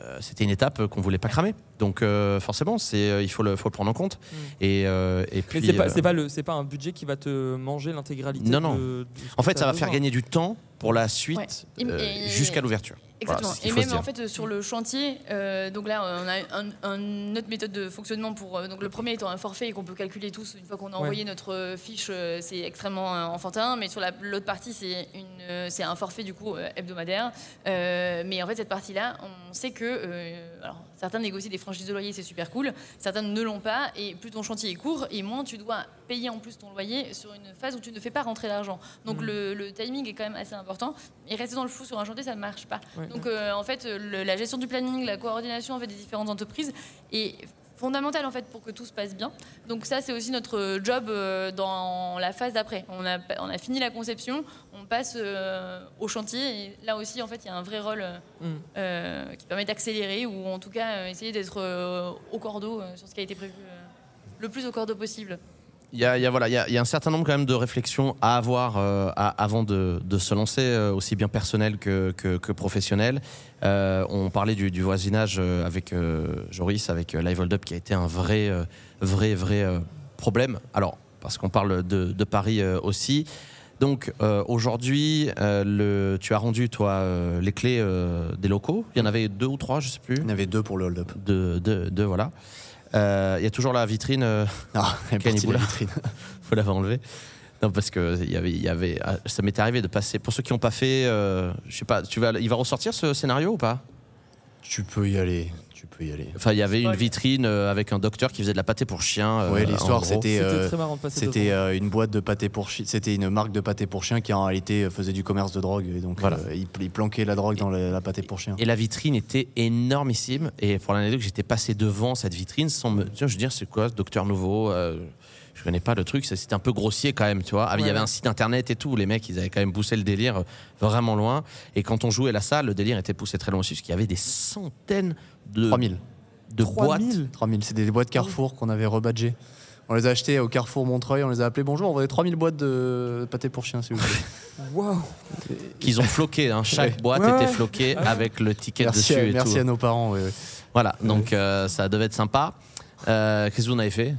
euh, c'était une étape qu'on voulait pas cramer. Donc euh, forcément, c'est euh, il faut le, faut le prendre en compte. Mm. Et, euh, et Mais puis, c'est pas, euh, c'est pas le, c'est pas un budget qui va te manger l'intégralité. Non, non. de- de ce en fait, ça va faire gagner du temps pour la suite Ouais. Et- euh, et- jusqu'à l'ouverture. Exactement. et même en fait sur le chantier, euh, donc là on a un, un- une autre méthode de fonctionnement pour euh, donc le premier étant un forfait et qu'on peut calculer tous une fois qu'on a Ouais. envoyé notre fiche, euh, c'est extrêmement euh, enfantin. Mais sur la- l'autre partie c'est une euh, c'est un forfait du coup euh, hebdomadaire. Euh, mais en fait cette partie là, on sait que euh, alors certains négocient des franchises de loyer, c'est super cool. Certains ne l'ont pas et plus ton chantier est court et moins tu dois payer en plus ton loyer sur une phase où tu ne fais pas rentrer l'argent. Donc Mhm. le, le timing est quand même assez important. Et rester dans le flou sur un chantier, ça ne marche pas. Donc euh, en fait, le- la gestion du planning, la coordination en fait, des différentes entreprises est fondamentale en fait pour que tout se passe bien. Donc ça, c'est aussi notre job euh, dans la phase d'après. On a, on a fini la conception, on passe euh, au chantier et là aussi, en fait, il y a un vrai rôle euh, Mm. euh, qui permet d'accélérer ou en tout cas euh, essayer d'être euh, au cordeau euh, sur ce qui a été prévu euh, le plus au cordeau possible. Il y a, il y a, voilà, il y a, y a un certain nombre quand même de réflexions à avoir euh, à- avant de, de se lancer, euh, aussi bien personnel que, que, que professionnel. Euh, on parlait du, du voisinage avec Joris, avec Live Hold Up, qui a été un vrai, vrai, vrai problème. Alors, parce qu'on parle de, de Paris aussi. Donc euh, aujourd'hui, euh, tu as rendu toi euh, les clés des locaux. Il y en avait deux ou trois, je sais plus. Il y en avait deux pour le hold-up. Deux, deux, deux, voilà. Euh, Il y a toujours la vitrine. euh, Ah, la vitrine. faut l'avoir enlevé. Non, parce que avait, y avait, ah, ça m'était arrivé de passer. Pour ceux qui n'ont pas fait, euh, je sais pas, tu vas, il va ressortir ce scénario ou pas? Tu peux y aller. Tu peux y aller. Enfin, il y avait une vitrine euh, avec un docteur qui faisait de la pâté pour chien. euh, en l'histoire, c'était, C'était euh, très marrant de passer C'était devant. une boîte de pâté pour chien. C'était une marque de pâté pour chien qui en réalité faisait du commerce de drogue. Et donc, Voilà. euh, il, il planquait la drogue dans la, la pâté pour chien. Et la vitrine était énormissime. Et pour l'anecdote, j'étais passé devant cette vitrine sans me. Tiens, je veux dire, c'est quoi, ce docteur nouveau euh, Je connais pas le truc. C'était un peu grossier quand même, tu vois. Ah, Il y avait un site internet et tout. Les mecs, ils avaient quand même poussé le délire euh, vraiment loin. Et quand on jouait la salle, le délire était poussé très loin aussi, parce qu'il y avait des centaines de, 3000. de boîtes. 3000 3000. C'est des boîtes Carrefour qu'on avait rebadgées. On les a achetées au Carrefour Montreuil. On les a appelées Bonjour, on voulait 3000 boîtes de pâté pour chien, s'il vous plaît. Waouh qu'ils ont floqué. hein. Chaque Ouais. boîte Ouais, était floquée Ah ouais. avec le ticket merci dessus à, et merci tout. à nos parents. ouais, ouais. Voilà, donc euh, ça devait être sympa. Euh, Qu'est-ce que vous en avez fait?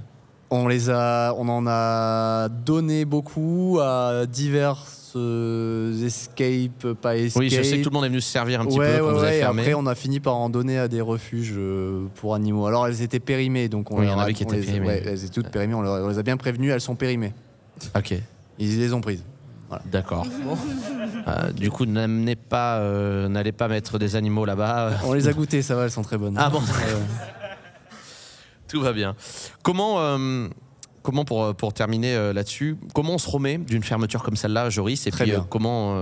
On les a, on en a donné beaucoup à divers euh, escape, pas escape. Oui, je sais que tout le monde est venu se servir un petit ouais, peu quand ouais, vous avez fermé. après, on a fini par en donner à des refuges euh, pour animaux. Alors, elles étaient périmées, donc on, Oui, leur en a- avait qui on étaient les- périmées. ouais, elles étaient toutes périmées. On, leur- on les a bien prévenues, elles sont périmées. Ok, Ils les ont prises. d'accord. Euh, du coup, n'amenez pas, euh, n'allez pas mettre des animaux là-bas. On les a goûtées, ça va, elles sont très bonnes. Ah bon Ouais, ouais. Tout va bien. Comment, euh, comment pour, euh, pour terminer euh, là-dessus, comment on se remet d'une fermeture comme celle-là, Joris Et Très puis euh, bien. comment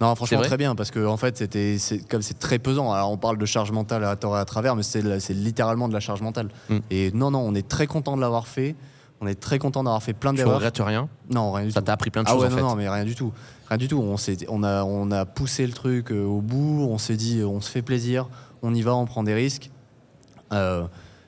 Non, franchement, très bien, parce que en fait, c'était, c'est, comme c'est très pesant. Alors, on parle de charge mentale à tort et à travers, mais c'est, littéralement de la charge mentale. Mm. Et non, non, on est très content de l'avoir fait. On est très content d'avoir fait plein tu d'erreurs. regrettes rien? Non, rien du Ça tout. t'a appris plein de Ah choses ouais, en non, fait. non, mais rien du tout. Rien du tout. On, on, a, on a poussé le truc au bout, on s'est dit, on se fait plaisir, on y va, on prend des risques. Euh,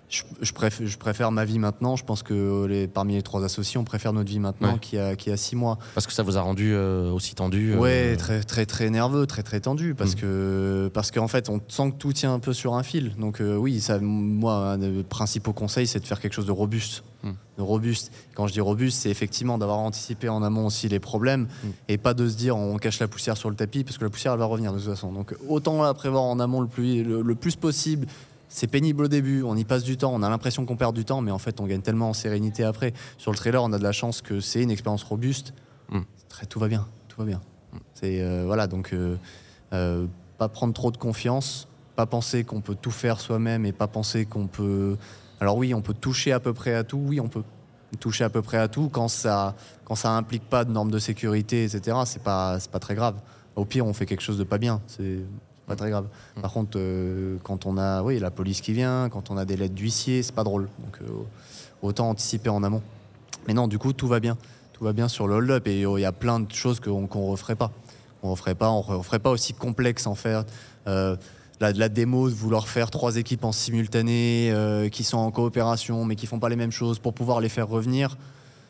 je, je préfère, je préfère ma vie maintenant. Je pense que les, parmi les trois associés, on préfère notre vie maintenant Ouais. qui, a, qui a six mois. Parce que ça vous a rendu euh, aussi tendu. euh, Ouais, très très très nerveux, très très tendu parce Mm. que parce qu'en fait on sent que tout tient un peu sur un fil. Donc euh, oui, ça, moi un des principaux conseils c'est de faire quelque chose de robuste, Mm. de robuste. Quand je dis robuste, c'est effectivement d'avoir anticipé en amont aussi les problèmes Mm. et pas de se dire on cache la poussière sur le tapis parce que la poussière elle va revenir de toute façon. Donc autant la prévoir en amont le plus le, le plus possible. C'est pénible au début, on y passe du temps, on a l'impression qu'on perd du temps, mais en fait on gagne tellement en sérénité après. Sur le trailer, on a de la chance que c'est une expérience robuste. Mm. Très, tout va bien, tout va bien. C'est euh, voilà donc euh, euh, pas prendre trop de confiance, pas penser qu'on peut tout faire soi-même et pas penser qu'on peut. Alors oui, on peut toucher à peu près à tout. Oui, on peut toucher à peu près à tout quand ça quand ça implique pas de normes de sécurité, etc. C'est pas c'est pas très grave. Au pire, on fait quelque chose de pas bien. C'est pas très grave. Mm. Par contre, euh, quand on a oui, la police qui vient, quand on a des lettres d'huissier, c'est pas drôle. Donc euh, autant anticiper en amont. Mais non, du coup, tout va bien. Tout va bien sur le hold-up et euh, il y a plein de choses qu'on qu'on referait pas. On referait pas, on referait pas aussi complexe en faire. Euh, la, la démo de vouloir faire trois équipes en simultané euh, qui sont en coopération mais qui font pas les mêmes choses pour pouvoir les faire revenir,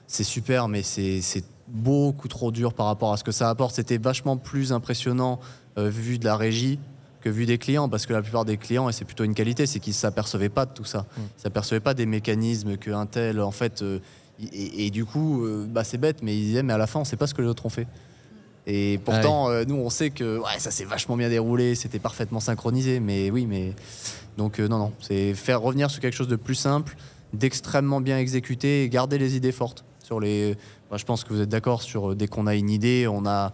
c'est super, mais c'est beaucoup trop dur par rapport à ce que ça apporte. C'était vachement plus impressionnant vu de la régie que vu des clients, parce que la plupart des clients, et c'est plutôt une qualité, c'est qu'ils ne s'apercevaient pas de tout ça. Ils ne s'apercevaient pas des mécanismes qu'un tel, en fait, euh, et, et du coup, euh, bah, c'est bête, mais ils disaient, mais à la fin, on ne sait pas ce que les autres ont fait. Et pourtant, euh, nous, on sait que ouais, ça s'est vachement bien déroulé, c'était parfaitement synchronisé, mais oui, mais. Donc, euh, non, non, c'est faire revenir sur quelque chose de plus simple, d'extrêmement bien exécuté et garder les idées fortes. Sur les, bah, je pense que vous êtes d'accord sur euh, dès qu'on a une idée, on a,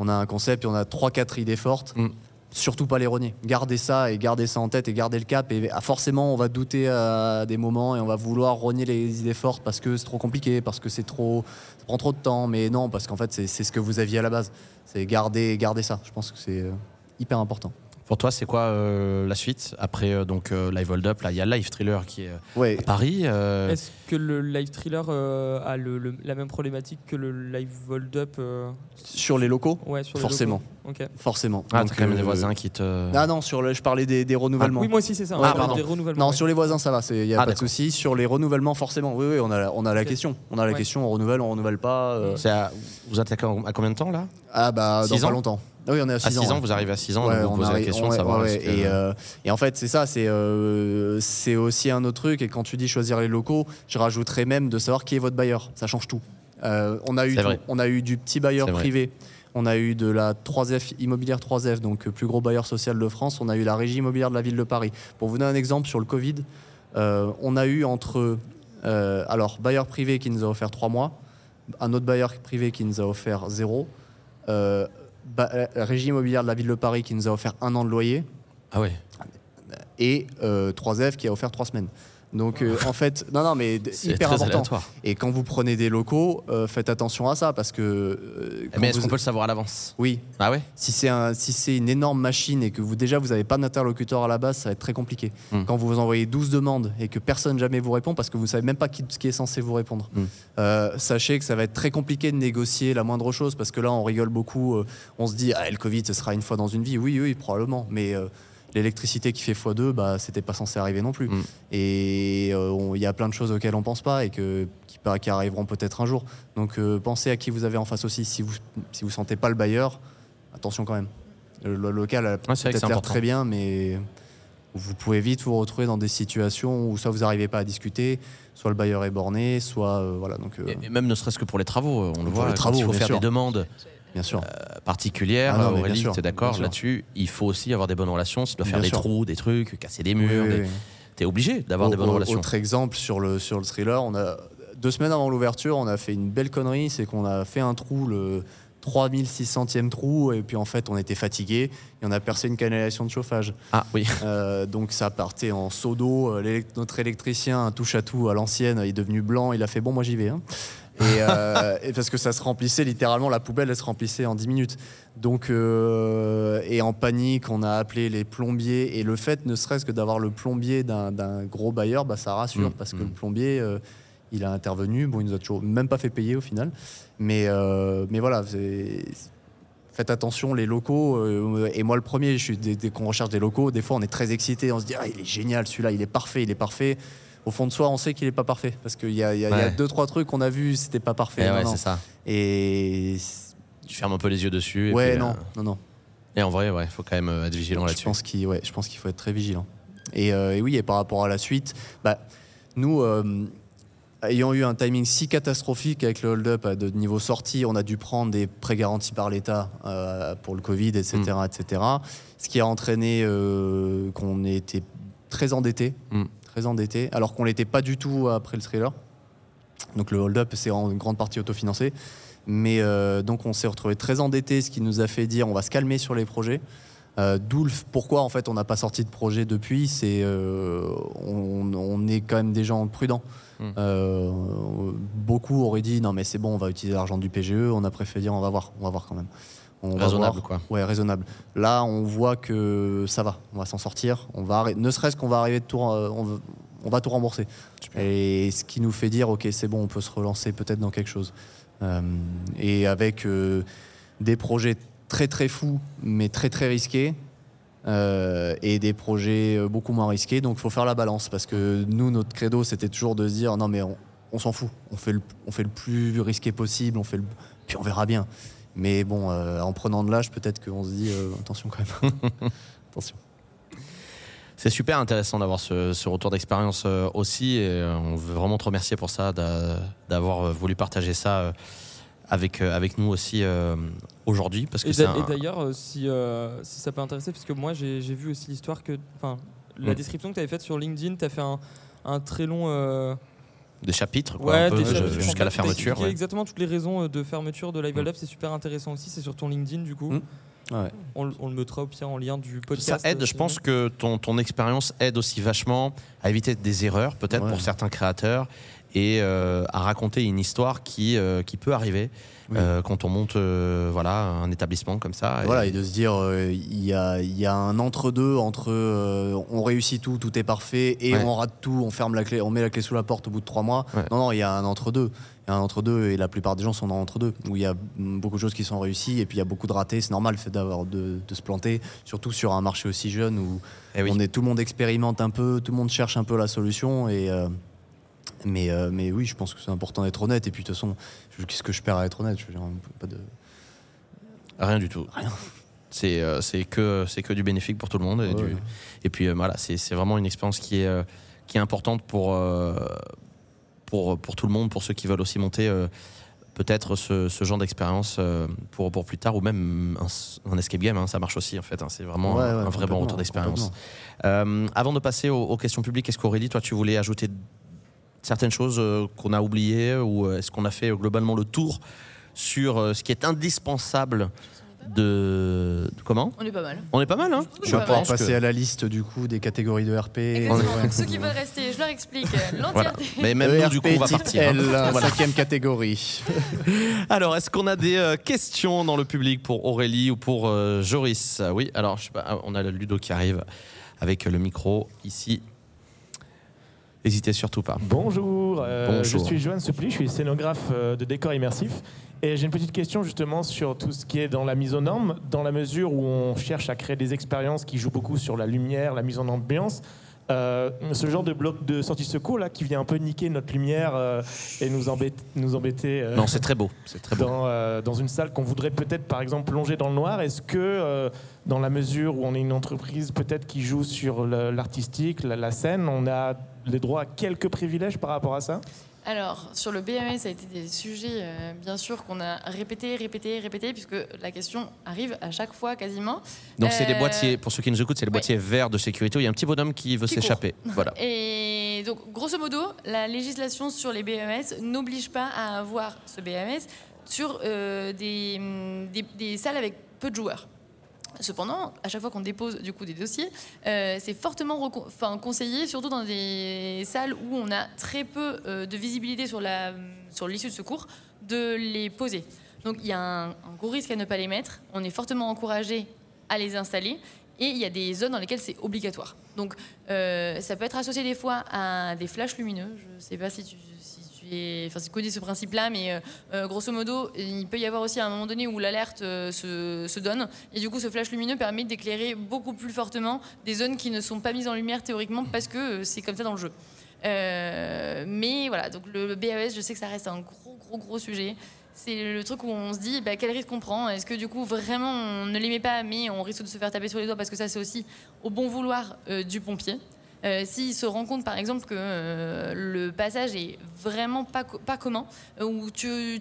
on a un concept et on a 3-4 idées fortes. Mm. Surtout pas les renier. Gardez ça et gardez ça en tête et gardez le cap. Et ah, forcément, on va douter à des moments et on va vouloir renier les idées fortes parce que c'est trop compliqué, parce que c'est trop, ça prend trop de temps. Mais non, parce qu'en fait, c'est c'est ce que vous aviez à la base. C'est garder, garder ça. Je pense que c'est euh, hyper important. Pour toi, c'est quoi euh, la suite Après euh, donc euh, Live Hold Up, là, il y a Live Thriller qui est Ouais. à Paris. euh, Est-ce que le live thriller euh, a le- le- la même problématique que le live hold up euh, Sur les locaux, ouais, sur les Forcément. locaux Forcément. Ah, Donc, t'as quand même euh, des voisins qui te. Ah non, sur le, je parlais des, des renouvellements. Oui, moi aussi, c'est ça. Ah, on pardon. des renouvellements. Non, ouais. sur les voisins, ça va, il n'y a Ah, pas de souci. Sur les renouvellements, forcément, oui, oui, on a, la- on a la question. On a la Ouais. question, on renouvelle, on renouvelle pas. euh, à- Vous êtes à, à combien de temps là? Ah bah, dans Six pas ans longtemps. Ah oui, on est à 6 À 6 ans. ans, vous arrivez à 6 ans, Ouais, vous on posez la question de ouais, savoir. ouais, est-ce que- et, euh, et en fait, c'est ça, c'est euh, c'est aussi un autre truc. Et quand tu dis choisir les locaux, je rajouterais même de savoir qui est votre bailleur. Ça change tout. Euh, on, a eu C'est vrai. on a eu du petit bailleur vrai. On a eu de la 3F immobilière 3F, donc euh, plus gros bailleur social de France. On a eu la régie immobilière de la ville de Paris. Pour vous donner un exemple sur le Covid, euh, on a eu entre euh, alors bailleur privé qui nous a offert 3 mois, un autre bailleur privé qui nous a offert 0, euh, ba- euh, régie immobilière de la ville de Paris qui nous a offert un an de loyer Ah ouais. et euh, 3F qui a offert 3 semaines. Donc euh, en fait, non, non, mais hyper important. aléatoire. Et quand vous prenez des locaux, euh, faites attention à ça parce que. euh, Mais est-ce vous- qu'on peut le savoir à l'avance? Oui, Ah ouais? Si c'est un, si c'est une énorme machine et que vous déjà vous n'avez pas d'interlocuteur à la base, ça va être très compliqué. Mm. Quand vous vous envoyez 12 demandes et que personne jamais vous répond parce que vous savez même pas qui, qui est censé vous répondre, Mm. euh, sachez que ça va être très compliqué de négocier la moindre chose parce que là on rigole beaucoup, on se dit ah le Covid ce sera une fois dans une vie, oui oui probablement, mais l'électricité qui fait x2, bah c'était pas censé arriver non plus. Mm. Et euh, il y a plein de choses auxquelles on pense pas et que qui, arriveront peut-être un jour. Donc euh, pensez à qui vous avez en face aussi. Si vous si vous sentez pas le bailleur, attention quand même. Le, le local a Ouais, peut-être l'air très bien, mais vous pouvez vite vous retrouver dans des situations où soit vous n'arrivez pas à discuter, soit le bailleur est borné, soit euh, voilà. Donc Et- même ne serait-ce que pour les travaux, on le voit. les travaux, il faut faire sûr. des demandes bien sûr. euh, particulières, Ah non, bien Aurélie, tu es d'accord là-dessus Il faut aussi avoir des bonnes relations. Si tu dois faire Bien des sûr. trous, des trucs, casser des murs, oui, des- oui. t'es obligé d'avoir des bonnes Au- relations. Autre exemple sur le, sur le thriller, on a, deux semaines avant l'ouverture, on a fait une belle connerie, c'est qu'on a fait un trou, le 3600e trou, et puis en fait on était fatigué et on a percé une canalisation de chauffage. Ah oui. Euh, donc ça partait en seau d'eau. Euh, Notre électricien, un touche à tout à l'ancienne, il est devenu blanc. Il a fait bon, moi j'y vais. hein. Et, euh, et parce que ça se remplissait littéralement, la poubelle elle se remplissait en 10 minutes. Donc euh, et en panique, on a appelé les plombiers. Et le fait, ne serait-ce que d'avoir le plombier d'un gros bailleur, bah, ça rassure Mm, parce que mm. le plombier. euh, il a intervenu, bon, il nous a toujours même pas fait payer au final, mais mais voilà, faites attention les locaux. euh, et moi, le premier, je suis dès, dès qu'on recherche des locaux, des fois, on est très excité, on se dit ah, il est génial, celui-là, il est parfait, il est parfait. Au fond de soi, on sait qu'il est pas parfait parce qu'il y a, y deux trois trucs qu'on a vus, c'était pas parfait. Et non, ouais, c'est ça. Et Tu fermes un peu les yeux dessus. Et ouais, puis, non, euh, non, non. Et en vrai, ouais, faut quand même euh, être vigilant Je là-dessus. pense qu'il ouais, je pense qu'il faut être très vigilant. Et, euh, et oui, et par rapport à la suite, bah, nous, euh, ayant eu un timing si catastrophique avec le hold-up de niveau sortie, on a dû prendre des prêts garantis par l'État euh, pour le Covid, etc., Mm. etc. Ce qui a entraîné qu'on était très endetté, Mm. Très endetté, alors qu'on l'était pas du tout après le thriller. Donc le hold-up, c'est en grande partie autofinancé. Mais euh, donc on s'est retrouvé très endetté, ce qui nous a fait dire on va se calmer sur les projets. Euh, D'où pourquoi en fait on n'a pas sorti de projet depuis. C'est euh, on, on est quand même des gens prudents. Mm. Euh, beaucoup auraient dit non mais c'est bon on va utiliser l'argent du PGE. On a préféré dire on va voir, on va voir quand même. On va Raisonnable, voir. quoi. Ouais, raisonnable. Là, on voit que ça va, on va s'en sortir. On va ne serait-ce qu'on va arriver de tout, on, va, on va tout rembourser. Et ce qui nous fait dire, ok, c'est bon, on peut se relancer peut-être dans quelque chose. Euh, et avec euh, des projets très très fous, mais très très risqués. euh, et des projets beaucoup moins risqués, donc il faut faire la balance parce que nous, notre credo, c'était toujours de se dire non, mais on, on s'en fout, on fait, le, on fait le plus risqué possible, on fait le, puis on verra bien. Mais bon, euh, en prenant de l'âge, peut-être qu'on se dit euh, attention quand même. attention. C'est super intéressant d'avoir ce, ce retour d'expérience euh, aussi. Et euh, on veut vraiment te remercier pour ça, d'a- d'avoir voulu partager ça euh, avec, euh, avec nous aussi euh, aujourd'hui. Parce que Et un- d'ailleurs, si, euh, si ça peut intéresser, parce que moi j'ai vu aussi l'histoire que. Enfin, la Mm. description que tu avais faite sur LinkedIn, tu as fait un, un très long. Euh, des chapitres, quoi, chapitres. Jusqu'à la fermeture. ouais. exactement toutes les raisons euh, de fermeture de Live Mm. Lab, c'est super intéressant aussi. C'est sur ton LinkedIn du coup. Mm. Ouais. On, le- on le mettra au pire en lien du Ça podcast. aide, je pense que ton, ton expérience aide aussi vachement à éviter des erreurs, peut-être Ouais. pour certains créateurs, et euh, à raconter une histoire qui, euh, qui peut arriver Oui. euh, quand on monte euh, voilà, un établissement comme ça. Et- Voilà, et de se dire, euh, il y, a, il y a un entre-deux entre on réussit tout, tout est parfait, et Ouais. on rate tout, on ferme la clé, on met la clé sous la porte au bout de trois mois. Ouais. Non, non, il y a un entre-deux. Il y a un entre-deux, et la plupart des gens sont dans l'entre-deux, où il y a beaucoup de choses qui sont réussies, et puis il y a beaucoup de ratés. C'est normal le fait d'avoir de, de se planter, surtout sur un marché aussi jeune où Eh oui. on est, tout le monde expérimente un peu, tout le monde cherche un peu la solution, et. Mais, euh, mais oui, je pense que c'est important d'être honnête. Et puis de toute façon, qu'est-ce que je perds à être honnête? Je veux dire, pas de... Rien du tout. Rien. C'est euh, que, que du bénéfique pour tout le monde. Et, Ouais. du- et puis euh, voilà, c'est vraiment une expérience qui est, euh, qui est importante pour, pour, pour tout le monde, pour ceux qui veulent aussi monter peut-être ce, ce genre d'expérience pour, pour plus tard, ou même un, un escape game, hein, ça marche aussi en fait. hein. c'est vraiment Ouais, un, ouais, un vrai bon retour d'expérience. Euh, avant de passer aux, aux questions publiques, est-ce qu'Aurélie, toi tu voulais ajouter certaines choses euh, qu'on a oubliées ou euh, est-ce qu'on a fait euh, globalement le tour sur euh, ce qui est indispensable de, de- comment? On est pas mal. On est pas mal, hein? Je vais pouvoir passer que- à la liste du coup des catégories de RP. Exactement. Ceux qui veulent rester, je leur explique Voilà. l'entièreté. Mais même nous, du coup, on va type partir. hein. L, cinquième catégorie. Alors, est-ce qu'on a des euh, questions dans le public pour Aurélie ou pour euh, Joris? Ah Oui, alors, je sais pas, ah, on a le Ludo qui arrive avec le micro ici. N'hésitez surtout pas. Bonjour, euh, Bonjour. je suis Johan Soupli, je suis scénographe euh, de décor immersif. Et j'ai une petite question justement sur tout ce qui est dans la mise aux normes, dans la mesure où on cherche à créer des expériences qui jouent beaucoup sur la lumière, la mise en ambiance. Euh, ce genre de bloc de sortie secours là qui vient un peu niquer notre lumière euh, et nous embêter, nous embêter euh, Non, c'est très beau. C'est très beau. dans, dans une salle qu'on voudrait peut-être par exemple plonger dans le noir. Est-ce que dans la mesure où on est une entreprise peut-être qui joue sur l'artistique, la, la scène, on a les droits à quelques privilèges par rapport à ça? Alors, sur le BMS, ça a été des sujets, euh, bien sûr, qu'on a répété, répété, répété, puisque la question arrive à chaque fois quasiment. Donc, c'est des Euh, boîtiers, pour ceux qui nous écoutent, c'est les ouais. boîtiers verts de sécurité où il y a un petit bonhomme qui veut s'échapper. Voilà. Et donc, grosso modo, la législation sur les BMS n'oblige pas à avoir ce BMS sur euh, des, des- des salles avec peu de joueurs. Cependant, à chaque fois qu'on dépose du coup des dossiers, euh, c'est fortement conseillé, surtout dans des salles où on a très peu euh, de visibilité sur la sur l'issue de secours, de les poser. Donc il y a un, un gros risque à ne pas les mettre. On est fortement encouragé à les installer. Et il y a des zones dans lesquelles c'est obligatoire. Donc, euh, ça peut être associé des fois à des flashs lumineux. Je ne sais pas si tu, si enfin, tu connais ce principe-là, mais euh, euh, grosso modo, il peut y avoir aussi un moment donné où l'alerte euh, se, donne. Et du coup, ce flash lumineux permet d'éclairer beaucoup plus fortement des zones qui ne sont pas mises en lumière théoriquement parce que c'est comme ça dans le jeu. Mais voilà, donc le, le BAES, je sais que ça reste un gros, gros, gros sujet. C'est le truc où on se dit bah, quel risque on prend? Est-ce que du coup vraiment on ne les met pas, mais on risque de se faire taper sur les doigts parce que ça c'est aussi au bon vouloir du pompier? Euh, S'il se rend compte par exemple que euh, le passage est vraiment pas, pas commun, euh, ou tu,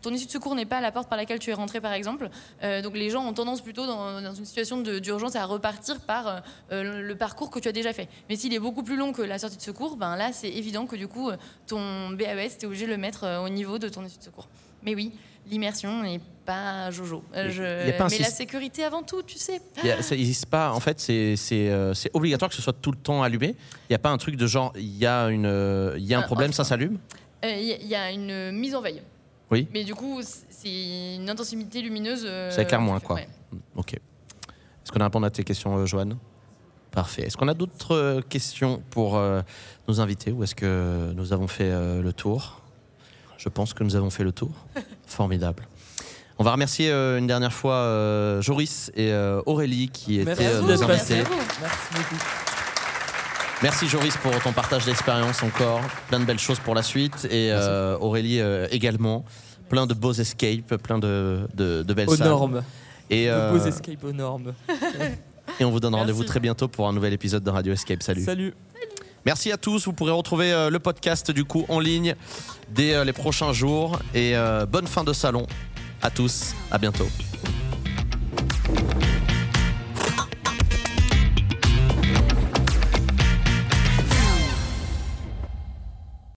ton issue de secours n'est pas la porte par laquelle tu es rentré par exemple, euh, donc les gens ont tendance plutôt dans, une situation d'urgence à repartir par le parcours que tu as déjà fait. Mais s'il est beaucoup plus long que la sortie de secours, ben là c'est évident que du coup ton BAES, tu es obligé de le mettre au niveau de ton issue de secours. Mais oui, l'immersion n'est pas jojo. Euh, je- Il y a pas un Mais la sécurité avant tout, tu sais. Il y a- ça existe pas. En fait, c'est c'est, euh, c'est obligatoire que ce soit tout le temps allumé. Il n'y a pas un truc de genre, il y a, une, il y a un Ah, problème, ça s'allume? Euh, Il y, a- il y a une mise en veille. Oui. Mais du coup, c'est une intensité lumineuse. euh, Ça éclaire moins, quoi. ouais. Ok. Est-ce qu'on a répondu à tes questions, euh, Joanne? Parfait. Est-ce qu'on a d'autres questions pour nos invités ou est-ce que nous avons fait le tour? Je pense que nous avons fait le tour. Formidable. On va remercier euh, une dernière fois euh, Joris et euh, Aurélie qui étaient nos invités. Merci beaucoup. Merci Joris pour ton partage d'expérience encore. Plein de belles choses pour la suite. Et Aurélie également. Plein de beaux escapes, plein de, de, de belles Aux salles. normes. Et, De beaux escapes aux normes. et on vous donne rendez-vous très bientôt pour un nouvel épisode de Radio Escape. Salut. Salut. Merci à tous. Vous pourrez retrouver euh, le podcast du coup en ligne dès euh, les prochains jours. Et euh, bonne fin de salon à tous, à bientôt.